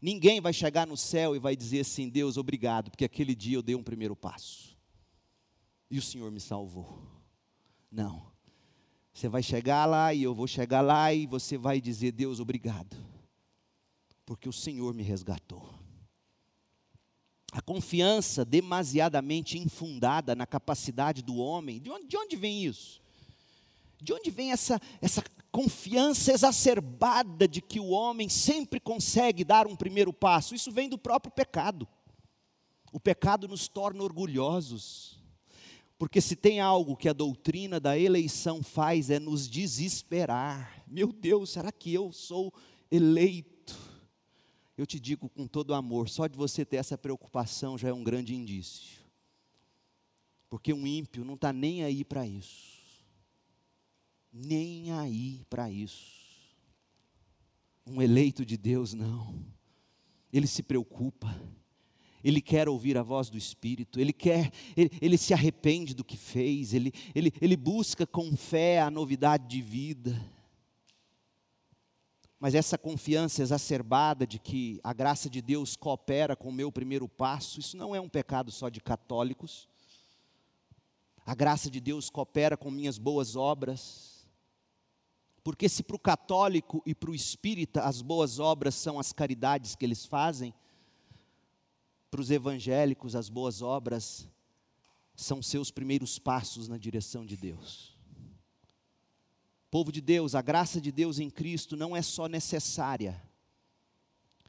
Ninguém vai chegar no céu e vai dizer assim: Deus, obrigado, porque aquele dia eu dei um primeiro passo e o Senhor me salvou. Não. Você vai chegar lá e eu vou chegar lá e você vai dizer: Deus, obrigado, porque o Senhor me resgatou. A confiança demasiadamente infundada na capacidade do homem, de onde, de onde vem isso? De onde vem essa, essa confiança exacerbada de que o homem sempre consegue dar um primeiro passo. Isso vem do próprio pecado. O pecado nos torna orgulhosos. Porque se tem algo que a doutrina da eleição faz é nos desesperar. Meu Deus, será que eu sou eleito? Eu te digo com todo amor, só de você ter essa preocupação já é um grande indício. Porque um ímpio não está nem aí para isso nem aí para isso. Um eleito de Deus, não. Ele se preocupa, ele quer ouvir a voz do Espírito, ele quer, ele, ele se arrepende do que fez, ele, ele, ele busca com fé a novidade de vida. Mas essa confiança exacerbada de que a graça de Deus coopera com o meu primeiro passo, isso não é um pecado só de católicos. A graça de Deus coopera com minhas boas obras. Porque se para o católico e para o espírita as boas obras são as caridades que eles fazem, para os evangélicos as boas obras são seus primeiros passos na direção de Deus. Povo de Deus, a graça de Deus em Cristo não é só necessária,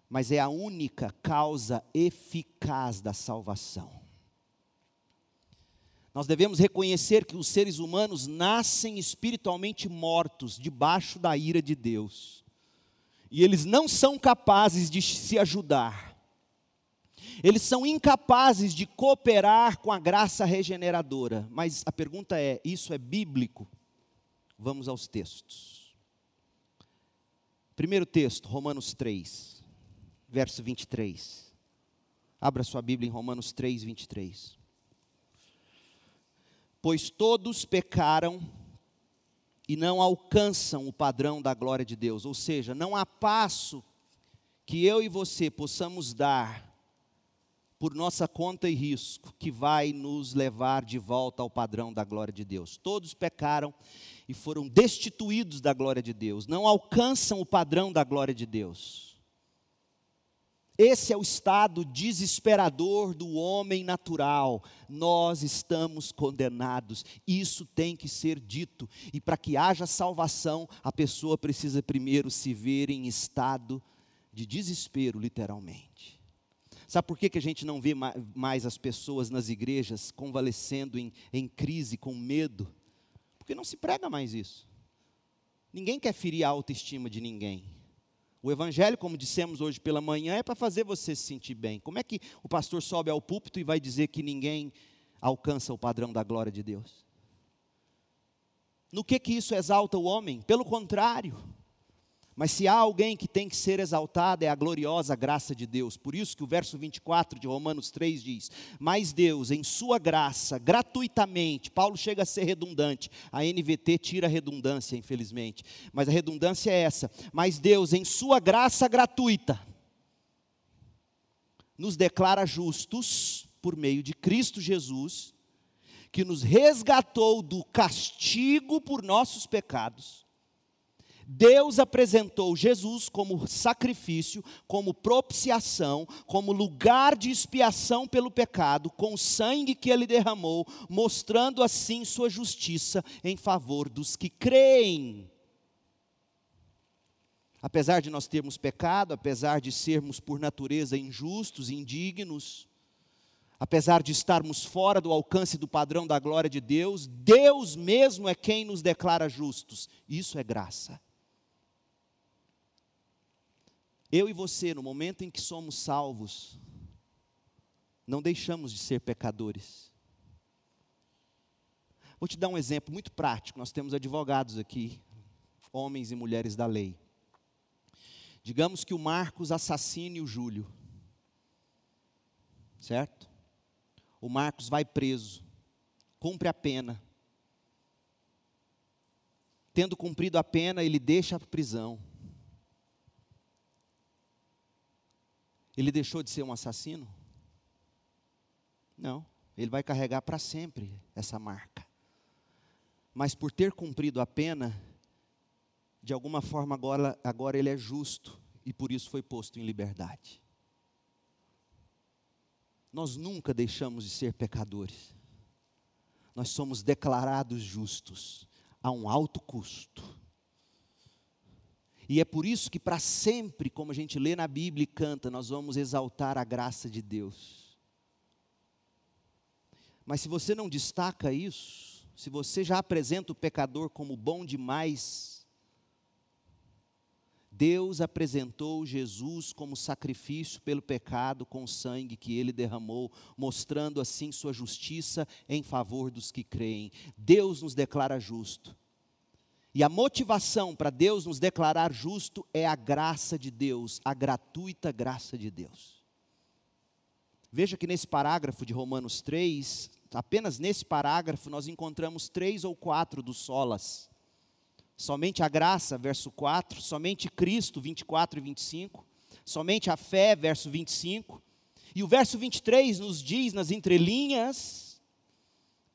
mas é a única causa eficaz da salvação. Nós devemos reconhecer que os seres humanos nascem espiritualmente mortos, debaixo da ira de Deus, e eles não são capazes de se ajudar, eles são incapazes de cooperar com a graça regeneradora. Mas a pergunta é: isso é bíblico? Vamos aos textos. Primeiro texto, Romanos 3 verso 23. Abra sua Bíblia em Romanos 3, 23. Pois todos pecaram e não alcançam o padrão da glória de Deus, ou seja, não há passo que eu e você possamos dar por nossa conta e risco que vai nos levar de volta ao padrão da glória de Deus. Todos pecaram e foram destituídos da glória de Deus, não alcançam o padrão da glória de Deus. Esse é o estado desesperador do homem natural. Nós estamos condenados. Isso tem que ser dito. E para que haja salvação, a pessoa precisa primeiro se ver em estado de desespero, literalmente. Sabe por que, que a gente não vê mais as pessoas nas igrejas convalescendo em, em crise, com medo? Porque não se prega mais isso. Ninguém quer ferir a autoestima de ninguém. O evangelho, como dissemos hoje pela manhã, é para fazer você se sentir bem. Como é que o pastor sobe ao púlpito e vai dizer que ninguém alcança o padrão da glória de Deus? No que que isso exalta o homem? Pelo contrário, mas se há alguém que tem que ser exaltado, é a gloriosa graça de Deus. Por isso que o verso 24 de Romanos 3 diz: Mas Deus, em Sua graça, gratuitamente, Paulo chega a ser redundante, a NVT tira a redundância, infelizmente, mas a redundância é essa: Mas Deus, em Sua graça gratuita, nos declara justos por meio de Cristo Jesus, que nos resgatou do castigo por nossos pecados Deus apresentou Jesus como sacrifício, como propiciação, como lugar de expiação pelo pecado, com o sangue que ele derramou, mostrando assim sua justiça em favor dos que creem. Apesar de nós termos pecado, apesar de sermos por natureza injustos, indignos, apesar de estarmos fora do alcance do padrão da glória de Deus, Deus mesmo é quem nos declara justos. Isso é graça. Eu e você, no momento em que somos salvos, não deixamos de ser pecadores. Vou te dar um exemplo muito prático. Nós temos advogados aqui, homens e mulheres da lei. Digamos que o Marcos assassine o Júlio. Certo? O Marcos vai preso, cumpre a pena. Tendo cumprido a pena, ele deixa a prisão. Ele deixou de ser um assassino? Não, ele vai carregar para sempre essa marca. Mas por ter cumprido a pena, de alguma forma agora, agora ele é justo e por isso foi posto em liberdade. Nós nunca deixamos de ser pecadores. Nós somos declarados justos a um alto custo. E é por isso que para sempre, como a gente lê na Bíblia e canta, nós vamos exaltar a graça de Deus. Mas se você não destaca isso, se você já apresenta o pecador como bom demais, Deus apresentou Jesus como sacrifício pelo pecado com o sangue que ele derramou, mostrando assim sua justiça em favor dos que creem. Deus nos declara justo. E a motivação para Deus nos declarar justo é a graça de Deus, a gratuita graça de Deus. Veja que nesse parágrafo de Romanos 3, apenas nesse parágrafo, nós encontramos três ou quatro dos solas. Somente a graça, verso 4, somente Cristo, 24 e 25, somente a fé, verso 25. E o verso 23 nos diz nas entrelinhas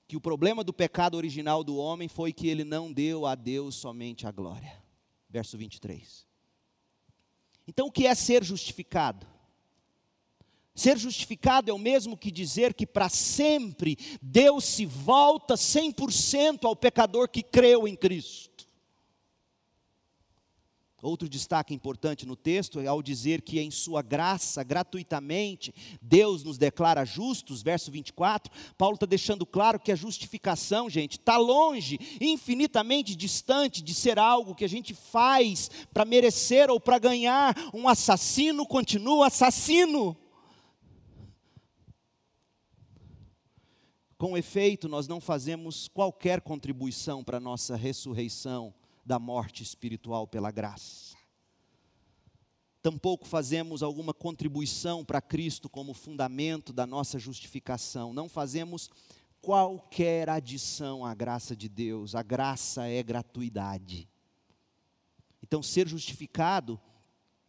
que o problema do pecado original do homem foi que ele não deu a Deus somente a glória. Verso 23. Então, o que é ser justificado? Ser justificado é o mesmo que dizer que para sempre Deus se volta 100% ao pecador que creu em Cristo. Outro destaque importante no texto é ao dizer que em Sua graça, gratuitamente, Deus nos declara justos, verso 24. Paulo está deixando claro que a justificação, gente, está longe, infinitamente distante de ser algo que a gente faz para merecer ou para ganhar. Um assassino continua assassino. Com efeito, nós não fazemos qualquer contribuição para a nossa ressurreição da morte espiritual pela graça. Tampouco fazemos alguma contribuição para Cristo como fundamento da nossa justificação. Não fazemos qualquer adição à graça de Deus. A graça é gratuidade. Então, ser justificado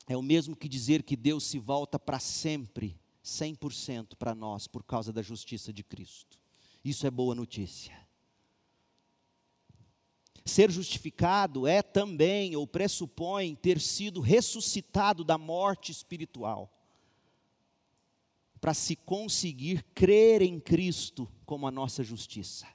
é o mesmo que dizer que Deus se volta para sempre, 100% para nós, por causa da justiça de Cristo. Isso é boa notícia. Ser justificado é também, ou pressupõe, ter sido ressuscitado da morte espiritual, para se conseguir crer em Cristo como a nossa justiça.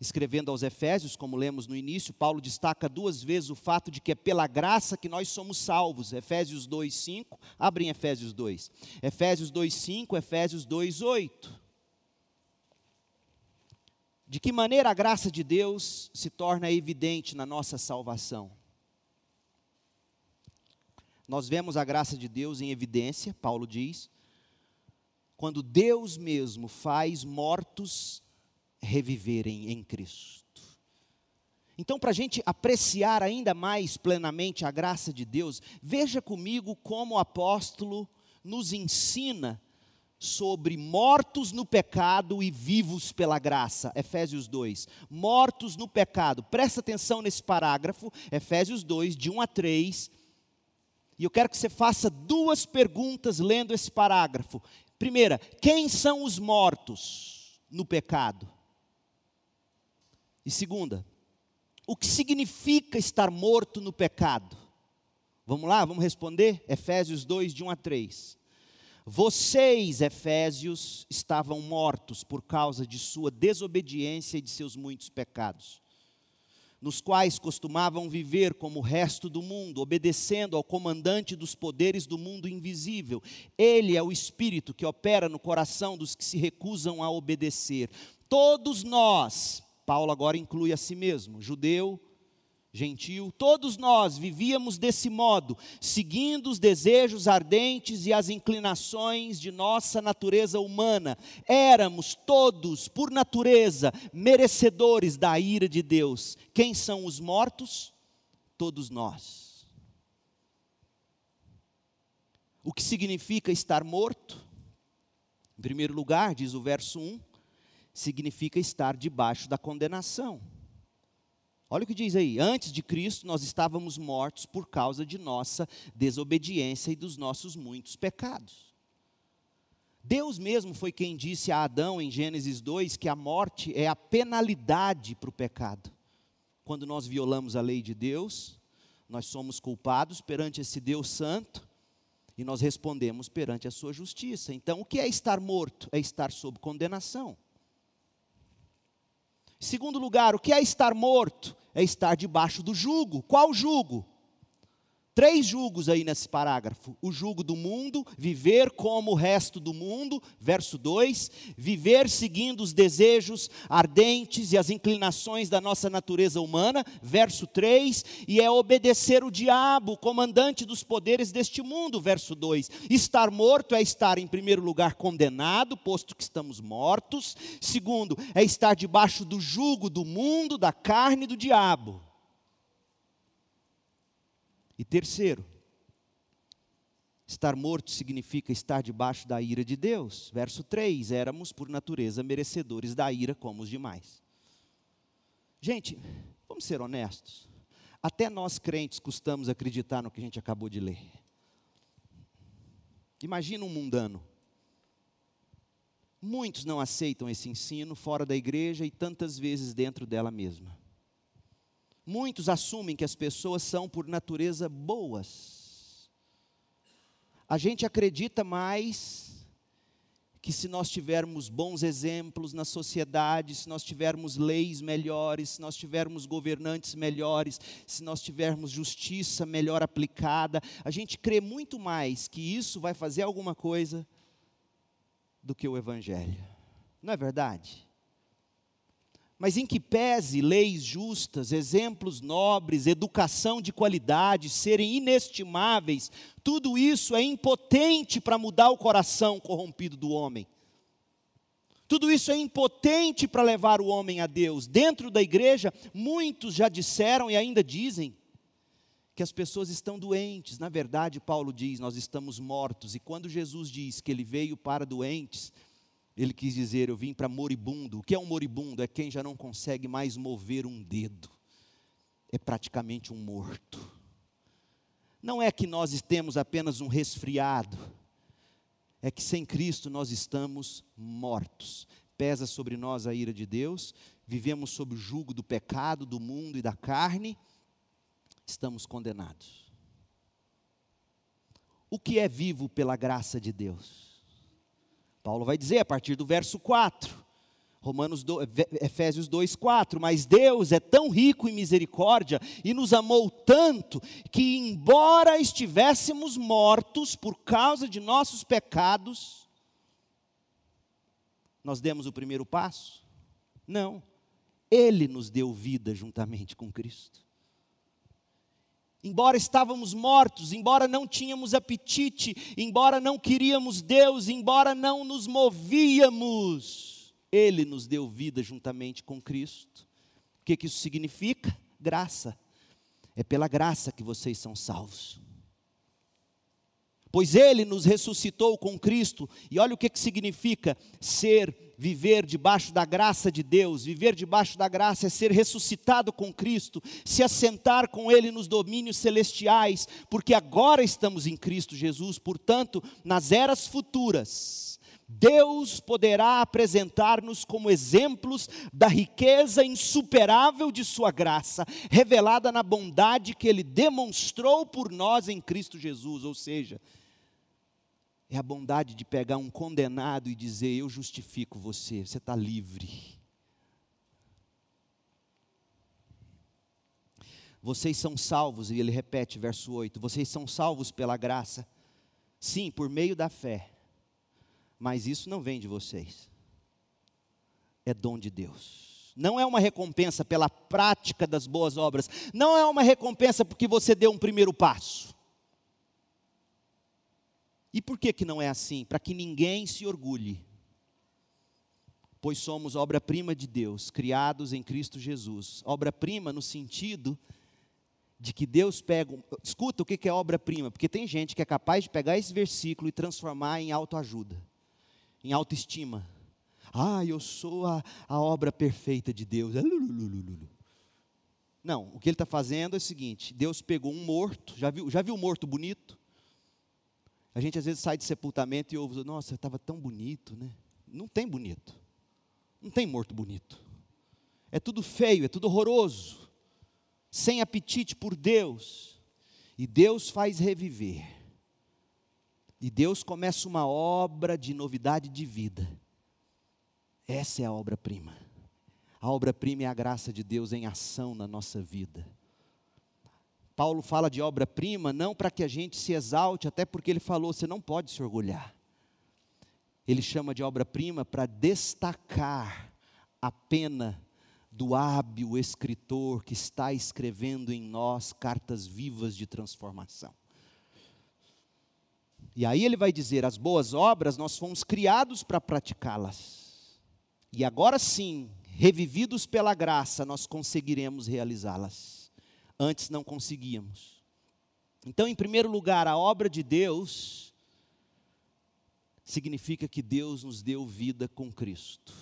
Escrevendo aos Efésios, como lemos no início, Paulo destaca duas vezes o fato de que é pela graça que nós somos salvos. Efésios 2:5, abrem Efésios 2. Efésios 2:5, Efésios 2:8 de que maneira a graça de Deus se torna evidente na nossa salvação? Nós vemos a graça de Deus em evidência, Paulo diz, quando Deus mesmo faz mortos reviverem em Cristo. Então, para a gente apreciar ainda mais plenamente a graça de Deus, veja comigo como o apóstolo nos ensina sobre mortos no pecado e vivos pela graça. Efésios 2. Mortos no pecado. Presta atenção nesse parágrafo, Efésios 2, de 1 a 3. E eu quero que você faça duas perguntas lendo esse parágrafo. Primeira, quem são os mortos no pecado? E segunda, o que significa estar morto no pecado? Vamos lá, vamos responder? Efésios 2, de 1 a 3. Vocês, Efésios, estavam mortos por causa de sua desobediência e de seus muitos pecados, nos quais costumavam viver como o resto do mundo, obedecendo ao comandante dos poderes do mundo invisível. Ele é o espírito que opera no coração dos que se recusam a obedecer. Todos nós, Paulo agora inclui a si mesmo, judeu, gentil, todos nós vivíamos desse modo, seguindo os desejos ardentes e as inclinações de nossa natureza humana. Éramos todos, por natureza, merecedores da ira de Deus. Quem são os mortos? Todos nós. O que significa estar morto? Em primeiro lugar, diz o verso 1, significa estar debaixo da condenação. Olha o que diz aí: antes de Cristo nós estávamos mortos por causa de nossa desobediência e dos nossos muitos pecados. Deus mesmo foi quem disse a Adão em Gênesis 2 que a morte é a penalidade para o pecado. Quando nós violamos a lei de Deus, nós somos culpados perante esse Deus santo e nós respondemos perante a sua justiça. Então, o que é estar morto? É estar sob condenação. Segundo lugar, o que é estar morto? É estar debaixo do jugo. Qual jugo? Três julgos aí nesse parágrafo: o jugo do mundo, viver como o resto do mundo, verso 2, viver seguindo os desejos ardentes e as inclinações da nossa natureza humana, verso 3, e é obedecer o diabo, comandante dos poderes deste mundo, verso 2. Estar morto é estar, em primeiro lugar, condenado, posto que estamos mortos, segundo, é estar debaixo do jugo do mundo, da carne e do diabo. E terceiro, estar morto significa estar debaixo da ira de Deus. Verso 3: éramos por natureza merecedores da ira como os demais. Gente, vamos ser honestos. Até nós crentes custamos acreditar no que a gente acabou de ler. Imagina um mundano. Muitos não aceitam esse ensino fora da igreja e tantas vezes dentro dela mesma. Muitos assumem que as pessoas são, por natureza, boas. A gente acredita mais que se nós tivermos bons exemplos na sociedade, se nós tivermos leis melhores, se nós tivermos governantes melhores, se nós tivermos justiça melhor aplicada, a gente crê muito mais que isso vai fazer alguma coisa do que o Evangelho. Não é verdade? Mas em que pese leis justas, exemplos nobres, educação de qualidade serem inestimáveis, tudo isso é impotente para mudar o coração corrompido do homem. Tudo isso é impotente para levar o homem a Deus. Dentro da igreja, muitos já disseram e ainda dizem que as pessoas estão doentes. Na verdade, Paulo diz: nós estamos mortos. E quando Jesus diz que ele veio para doentes, ele quis dizer: Eu vim para moribundo. O que é um moribundo? É quem já não consegue mais mover um dedo. É praticamente um morto. Não é que nós temos apenas um resfriado. É que sem Cristo nós estamos mortos. Pesa sobre nós a ira de Deus. Vivemos sob o jugo do pecado, do mundo e da carne. Estamos condenados. O que é vivo pela graça de Deus? Paulo vai dizer a partir do verso 4. Romanos 2, Efésios 2, 4, mas Deus é tão rico em misericórdia e nos amou tanto que, embora estivéssemos mortos por causa de nossos pecados, nós demos o primeiro passo? Não, Ele nos deu vida juntamente com Cristo. Embora estávamos mortos, embora não tínhamos apetite, embora não queríamos Deus, embora não nos movíamos, Ele nos deu vida juntamente com Cristo. O que, que isso significa? Graça. É pela graça que vocês são salvos. Pois Ele nos ressuscitou com Cristo, e olha o que, que significa ser viver debaixo da graça de Deus, viver debaixo da graça é ser ressuscitado com Cristo, se assentar com Ele nos domínios celestiais, porque agora estamos em Cristo Jesus, portanto, nas eras futuras, Deus poderá apresentar-nos como exemplos da riqueza insuperável de Sua graça, revelada na bondade que Ele demonstrou por nós em Cristo Jesus, ou seja, é a bondade de pegar um condenado e dizer: Eu justifico você, você está livre. Vocês são salvos, e ele repete, verso 8: Vocês são salvos pela graça, sim, por meio da fé, mas isso não vem de vocês, é dom de Deus. Não é uma recompensa pela prática das boas obras, não é uma recompensa porque você deu um primeiro passo. E por que, que não é assim? Para que ninguém se orgulhe. Pois somos obra-prima de Deus, criados em Cristo Jesus. Obra-prima no sentido de que Deus pega. Escuta o que é obra-prima, porque tem gente que é capaz de pegar esse versículo e transformar em autoajuda, em autoestima. Ah, eu sou a, a obra perfeita de Deus. Não, o que ele está fazendo é o seguinte: Deus pegou um morto, já viu, já viu um morto bonito? A gente às vezes sai de sepultamento e ouve, nossa, estava tão bonito, né? Não tem bonito. Não tem morto bonito. É tudo feio, é tudo horroroso. Sem apetite por Deus. E Deus faz reviver. E Deus começa uma obra de novidade de vida. Essa é a obra-prima. A obra-prima é a graça de Deus em ação na nossa vida. Paulo fala de obra-prima não para que a gente se exalte, até porque ele falou, você não pode se orgulhar. Ele chama de obra-prima para destacar a pena do hábil escritor que está escrevendo em nós cartas vivas de transformação. E aí ele vai dizer: as boas obras nós fomos criados para praticá-las. E agora sim, revividos pela graça, nós conseguiremos realizá-las antes não conseguíamos. Então, em primeiro lugar, a obra de Deus significa que Deus nos deu vida com Cristo.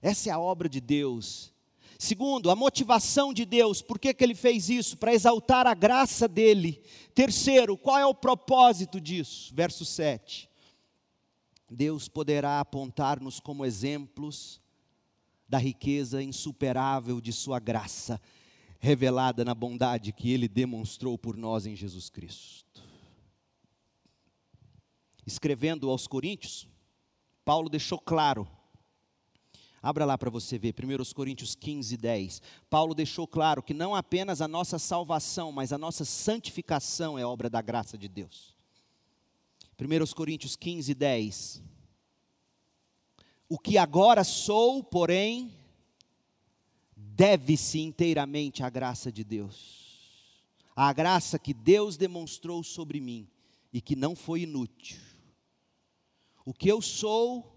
Essa é a obra de Deus. Segundo, a motivação de Deus, por que, que ele fez isso? Para exaltar a graça dele. Terceiro, qual é o propósito disso? Verso 7. Deus poderá apontar-nos como exemplos da riqueza insuperável de Sua graça revelada na bondade que Ele demonstrou por nós em Jesus Cristo. Escrevendo aos Coríntios, Paulo deixou claro. Abra lá para você ver, 1 Coríntios 15, 10. Paulo deixou claro que não apenas a nossa salvação, mas a nossa santificação é obra da graça de Deus. 1 Coríntios 15, 10. O que agora sou, porém, deve-se inteiramente à graça de Deus. A graça que Deus demonstrou sobre mim e que não foi inútil. O que eu sou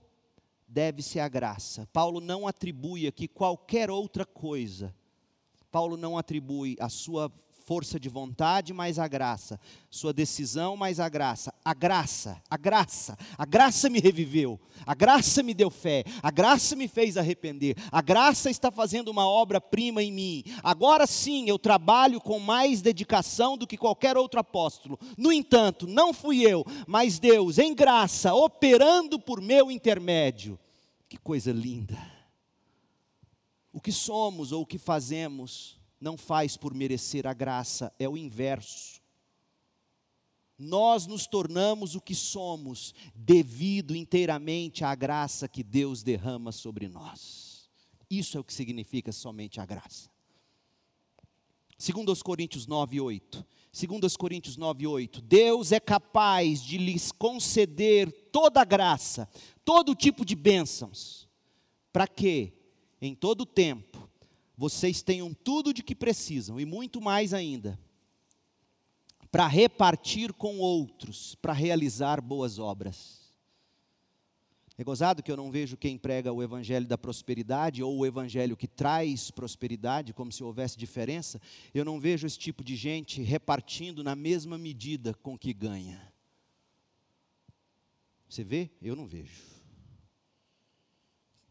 deve-se à graça. Paulo não atribui aqui qualquer outra coisa. Paulo não atribui a sua força de vontade mais a graça, sua decisão mais a graça. A graça, a graça, a graça me reviveu, a graça me deu fé, a graça me fez arrepender, a graça está fazendo uma obra-prima em mim. Agora sim eu trabalho com mais dedicação do que qualquer outro apóstolo. No entanto, não fui eu, mas Deus, em graça, operando por meu intermédio. Que coisa linda! O que somos ou o que fazemos não faz por merecer a graça, é o inverso. Nós nos tornamos o que somos devido inteiramente à graça que Deus derrama sobre nós. Isso é o que significa somente a graça. Segundo os Coríntios 9, 8. Segundo os Coríntios 9, 8. Deus é capaz de lhes conceder toda a graça, todo tipo de bênçãos. Para quê? Em todo tempo vocês tenham tudo de que precisam e muito mais ainda, para repartir com outros, para realizar boas obras. É gozado que eu não vejo quem prega o evangelho da prosperidade ou o evangelho que traz prosperidade, como se houvesse diferença. Eu não vejo esse tipo de gente repartindo na mesma medida com que ganha. Você vê? Eu não vejo.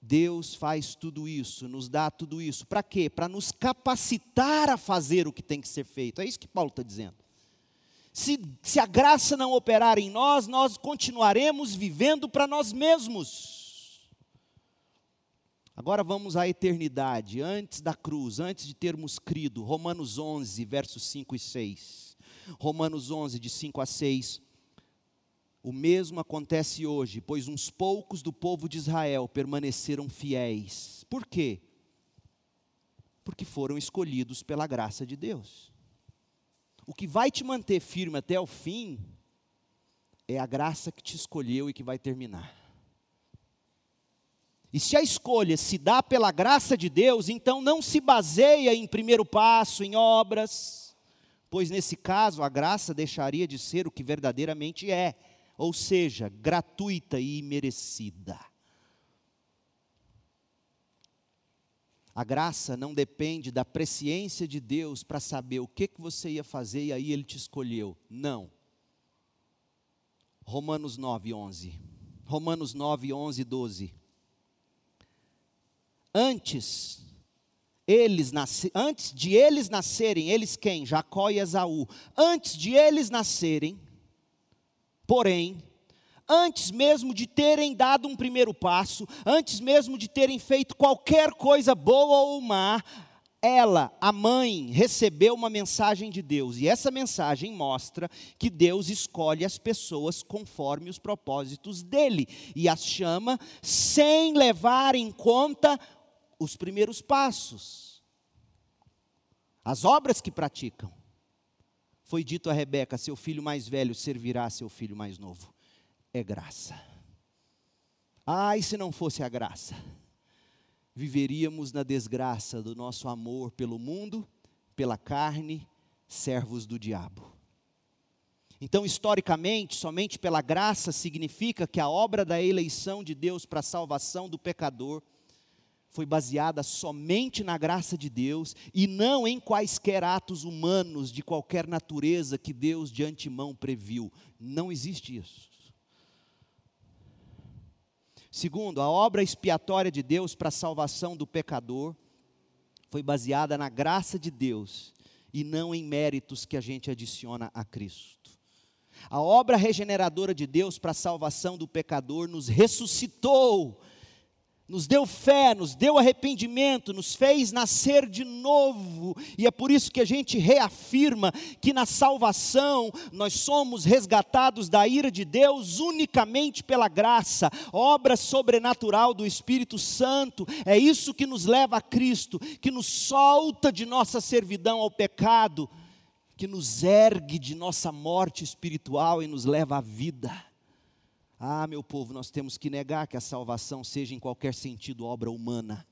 Deus faz tudo isso, nos dá tudo isso. Para quê? Para nos capacitar a fazer o que tem que ser feito. É isso que Paulo está dizendo. Se, se a graça não operar em nós, nós continuaremos vivendo para nós mesmos. Agora vamos à eternidade, antes da cruz, antes de termos crido. Romanos 11, versos 5 e 6. Romanos 11, de 5 a 6. O mesmo acontece hoje, pois uns poucos do povo de Israel permaneceram fiéis. Por quê? Porque foram escolhidos pela graça de Deus. O que vai te manter firme até o fim é a graça que te escolheu e que vai terminar. E se a escolha se dá pela graça de Deus, então não se baseia em primeiro passo, em obras, pois nesse caso a graça deixaria de ser o que verdadeiramente é ou seja, gratuita e imerecida. A graça não depende da presciência de Deus para saber o que, que você ia fazer e aí Ele te escolheu. Não. Romanos 9, 11. Romanos 9, 11 12. Antes, eles nasce, antes de eles nascerem, eles quem? Jacó e Esaú. Antes de eles nascerem, Porém, antes mesmo de terem dado um primeiro passo, antes mesmo de terem feito qualquer coisa boa ou má, ela, a mãe, recebeu uma mensagem de Deus, e essa mensagem mostra que Deus escolhe as pessoas conforme os propósitos dele, e as chama sem levar em conta os primeiros passos, as obras que praticam foi dito a Rebeca: seu filho mais velho servirá seu filho mais novo. É graça. Ai, se não fosse a graça, viveríamos na desgraça do nosso amor pelo mundo, pela carne, servos do diabo. Então, historicamente, somente pela graça significa que a obra da eleição de Deus para a salvação do pecador foi baseada somente na graça de Deus e não em quaisquer atos humanos de qualquer natureza que Deus de antemão previu. Não existe isso. Segundo, a obra expiatória de Deus para a salvação do pecador foi baseada na graça de Deus e não em méritos que a gente adiciona a Cristo. A obra regeneradora de Deus para a salvação do pecador nos ressuscitou nos deu fé, nos deu arrependimento, nos fez nascer de novo, e é por isso que a gente reafirma que na salvação nós somos resgatados da ira de Deus unicamente pela graça, obra sobrenatural do Espírito Santo, é isso que nos leva a Cristo, que nos solta de nossa servidão ao pecado, que nos ergue de nossa morte espiritual e nos leva à vida. Ah, meu povo, nós temos que negar que a salvação seja em qualquer sentido obra humana.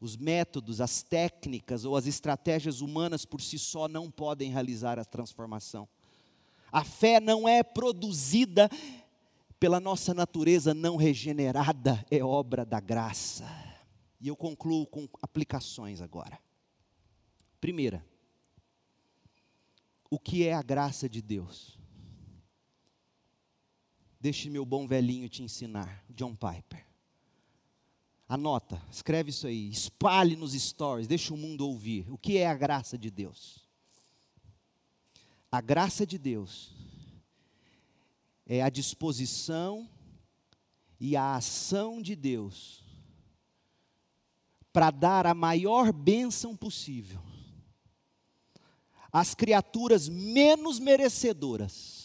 Os métodos, as técnicas ou as estratégias humanas por si só não podem realizar a transformação. A fé não é produzida pela nossa natureza não regenerada, é obra da graça. E eu concluo com aplicações agora. Primeira, o que é a graça de Deus? Deixe meu bom velhinho te ensinar, John Piper. Anota, escreve isso aí, espalhe nos stories, deixe o mundo ouvir. O que é a graça de Deus? A graça de Deus é a disposição e a ação de Deus para dar a maior bênção possível às criaturas menos merecedoras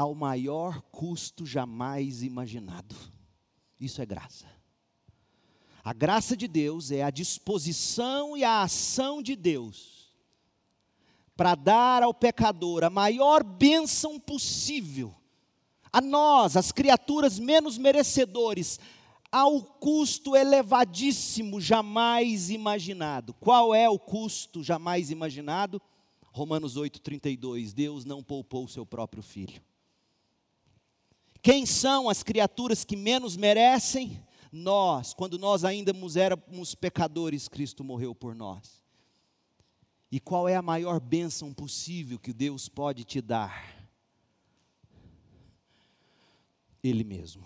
ao maior custo jamais imaginado. Isso é graça. A graça de Deus é a disposição e a ação de Deus para dar ao pecador a maior bênção possível, a nós, as criaturas menos merecedores, ao custo elevadíssimo jamais imaginado. Qual é o custo jamais imaginado? Romanos 8,32: Deus não poupou o seu próprio filho. Quem são as criaturas que menos merecem? Nós, quando nós ainda éramos pecadores, Cristo morreu por nós. E qual é a maior bênção possível que Deus pode te dar? Ele mesmo.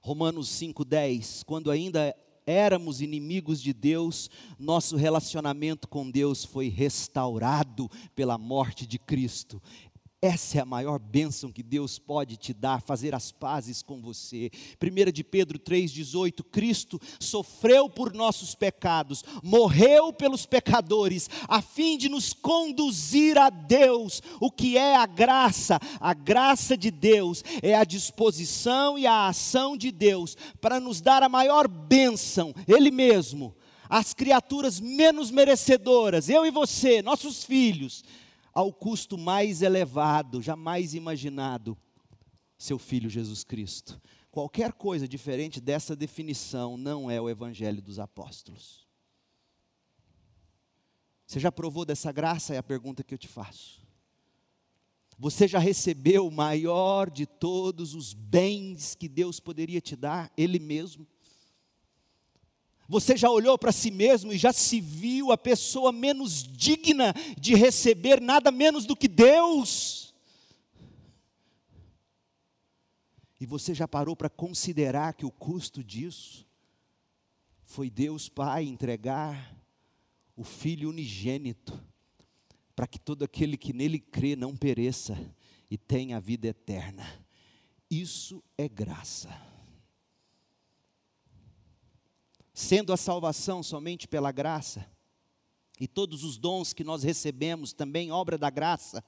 Romanos 5,10: quando ainda éramos inimigos de Deus, nosso relacionamento com Deus foi restaurado pela morte de Cristo. Essa é a maior bênção que Deus pode te dar, fazer as pazes com você. 1 de Pedro 3,18: Cristo sofreu por nossos pecados, morreu pelos pecadores, a fim de nos conduzir a Deus. O que é a graça? A graça de Deus é a disposição e a ação de Deus para nos dar a maior bênção, Ele mesmo, as criaturas menos merecedoras, eu e você, nossos filhos ao custo mais elevado, jamais imaginado, seu filho Jesus Cristo. Qualquer coisa diferente dessa definição não é o evangelho dos apóstolos. Você já provou dessa graça? É a pergunta que eu te faço. Você já recebeu o maior de todos os bens que Deus poderia te dar? Ele mesmo. Você já olhou para si mesmo e já se viu a pessoa menos digna de receber nada menos do que Deus? E você já parou para considerar que o custo disso foi Deus Pai entregar o Filho unigênito, para que todo aquele que nele crê não pereça e tenha a vida eterna. Isso é graça sendo a salvação somente pela graça, e todos os dons que nós recebemos também obra da graça,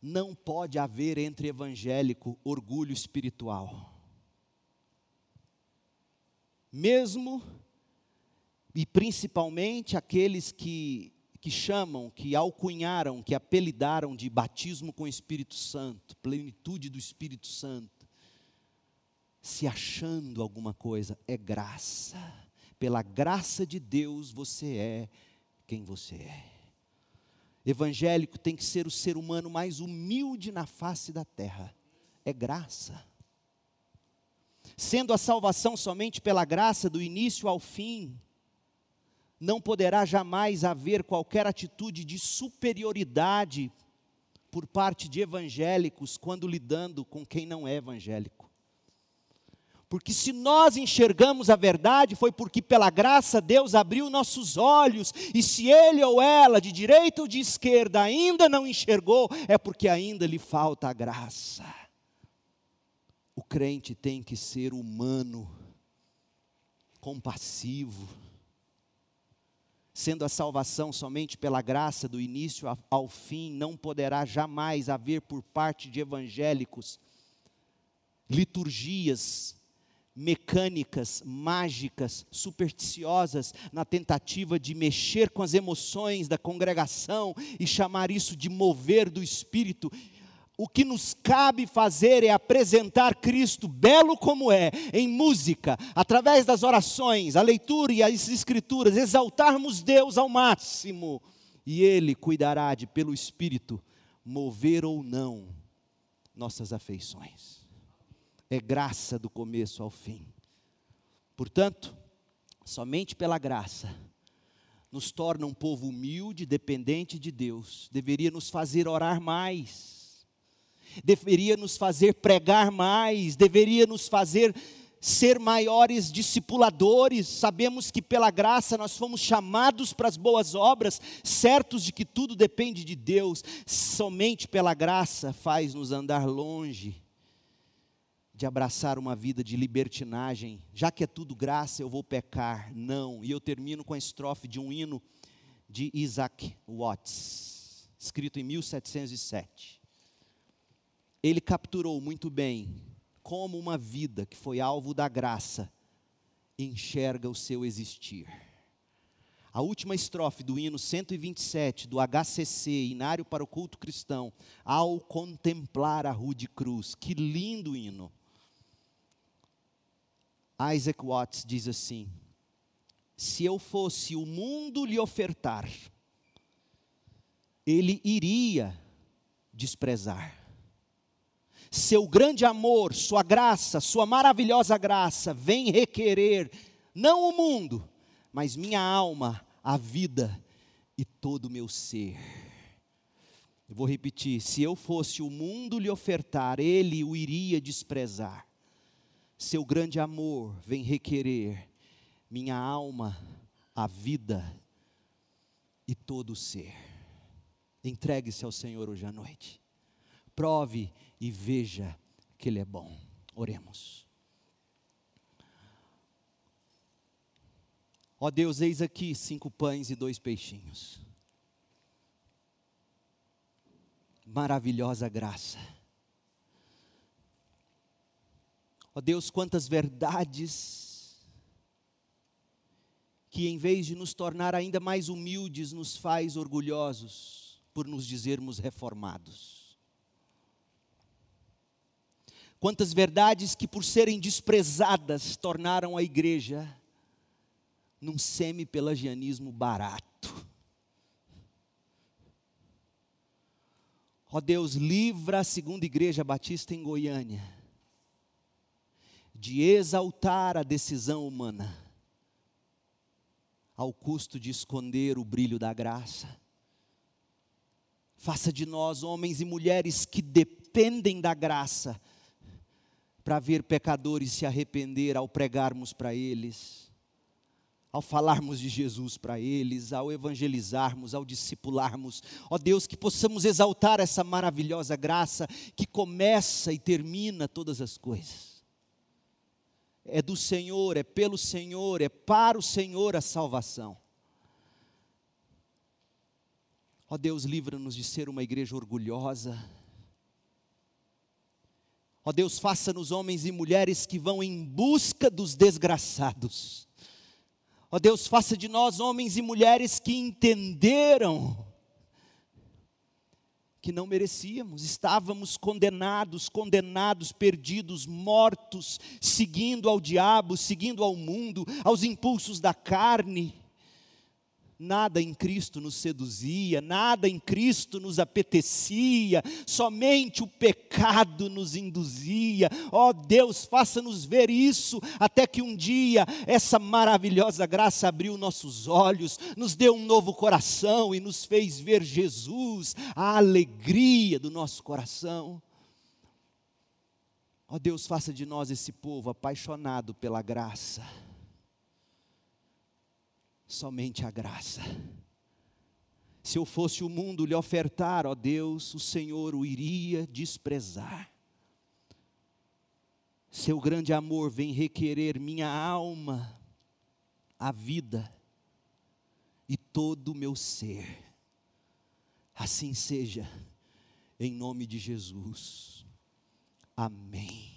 não pode haver entre evangélico orgulho espiritual. Mesmo e principalmente aqueles que, que chamam, que alcunharam, que apelidaram de batismo com o Espírito Santo, plenitude do Espírito Santo se achando alguma coisa, é graça. Pela graça de Deus você é quem você é. Evangélico tem que ser o ser humano mais humilde na face da terra. É graça. Sendo a salvação somente pela graça do início ao fim, não poderá jamais haver qualquer atitude de superioridade por parte de evangélicos quando lidando com quem não é evangélico. Porque se nós enxergamos a verdade, foi porque pela graça Deus abriu nossos olhos, e se ele ou ela, de direita ou de esquerda, ainda não enxergou, é porque ainda lhe falta a graça. o crente tem que ser humano, compassivo, sendo a salvação somente pela graça do início ao fim, não poderá jamais haver por parte de evangélicos liturgias mecânicas, mágicas, supersticiosas, na tentativa de mexer com as emoções da congregação e chamar isso de mover do espírito. O que nos cabe fazer é apresentar Cristo, belo como é, em música, através das orações, a leitura e as escrituras, exaltarmos Deus ao máximo, e Ele cuidará de, pelo Espírito, mover ou não nossas afeições é graça do começo ao fim. Portanto, somente pela graça nos torna um povo humilde, dependente de Deus, deveria nos fazer orar mais, deveria nos fazer pregar mais, deveria nos fazer ser maiores discipuladores. Sabemos que pela graça nós fomos chamados para as boas obras, certos de que tudo depende de Deus. Somente pela graça faz-nos andar longe de abraçar uma vida de libertinagem, já que é tudo graça, eu vou pecar. Não. E eu termino com a estrofe de um hino de Isaac Watts, escrito em 1707. Ele capturou muito bem como uma vida que foi alvo da graça enxerga o seu existir. A última estrofe do hino 127 do HCC, Inário para o Culto Cristão, ao contemplar a rude cruz. Que lindo hino! Isaac Watts diz assim: se eu fosse o mundo lhe ofertar, ele iria desprezar. Seu grande amor, sua graça, sua maravilhosa graça, vem requerer, não o mundo, mas minha alma, a vida e todo o meu ser. Eu vou repetir: se eu fosse o mundo lhe ofertar, ele o iria desprezar seu grande amor vem requerer minha alma, a vida e todo o ser. Entregue-se ao Senhor hoje à noite. Prove e veja que Ele é bom. Oremos. Ó Deus, eis aqui cinco pães e dois peixinhos. Maravilhosa graça Ó oh Deus, quantas verdades que em vez de nos tornar ainda mais humildes, nos faz orgulhosos por nos dizermos reformados. Quantas verdades que por serem desprezadas tornaram a igreja num semi-pelagianismo barato. Ó oh Deus, livra a segunda igreja batista em Goiânia de exaltar a decisão humana, ao custo de esconder o brilho da graça. Faça de nós homens e mulheres que dependem da graça, para ver pecadores se arrepender ao pregarmos para eles, ao falarmos de Jesus para eles, ao evangelizarmos, ao discipularmos. Ó Deus, que possamos exaltar essa maravilhosa graça que começa e termina todas as coisas é do Senhor, é pelo Senhor, é para o Senhor a salvação. Ó Deus, livra-nos de ser uma igreja orgulhosa. Ó Deus, faça-nos homens e mulheres que vão em busca dos desgraçados. Ó Deus, faça de nós homens e mulheres que entenderam que não merecíamos, estávamos condenados, condenados, perdidos, mortos, seguindo ao diabo, seguindo ao mundo, aos impulsos da carne. Nada em Cristo nos seduzia, nada em Cristo nos apetecia, somente o pecado nos induzia. Ó oh, Deus, faça-nos ver isso, até que um dia essa maravilhosa graça abriu nossos olhos, nos deu um novo coração e nos fez ver Jesus, a alegria do nosso coração. Ó oh, Deus, faça de nós esse povo apaixonado pela graça somente a graça. Se eu fosse o mundo lhe ofertar, ó Deus, o Senhor o iria desprezar. Seu grande amor vem requerer minha alma, a vida e todo o meu ser. Assim seja, em nome de Jesus. Amém.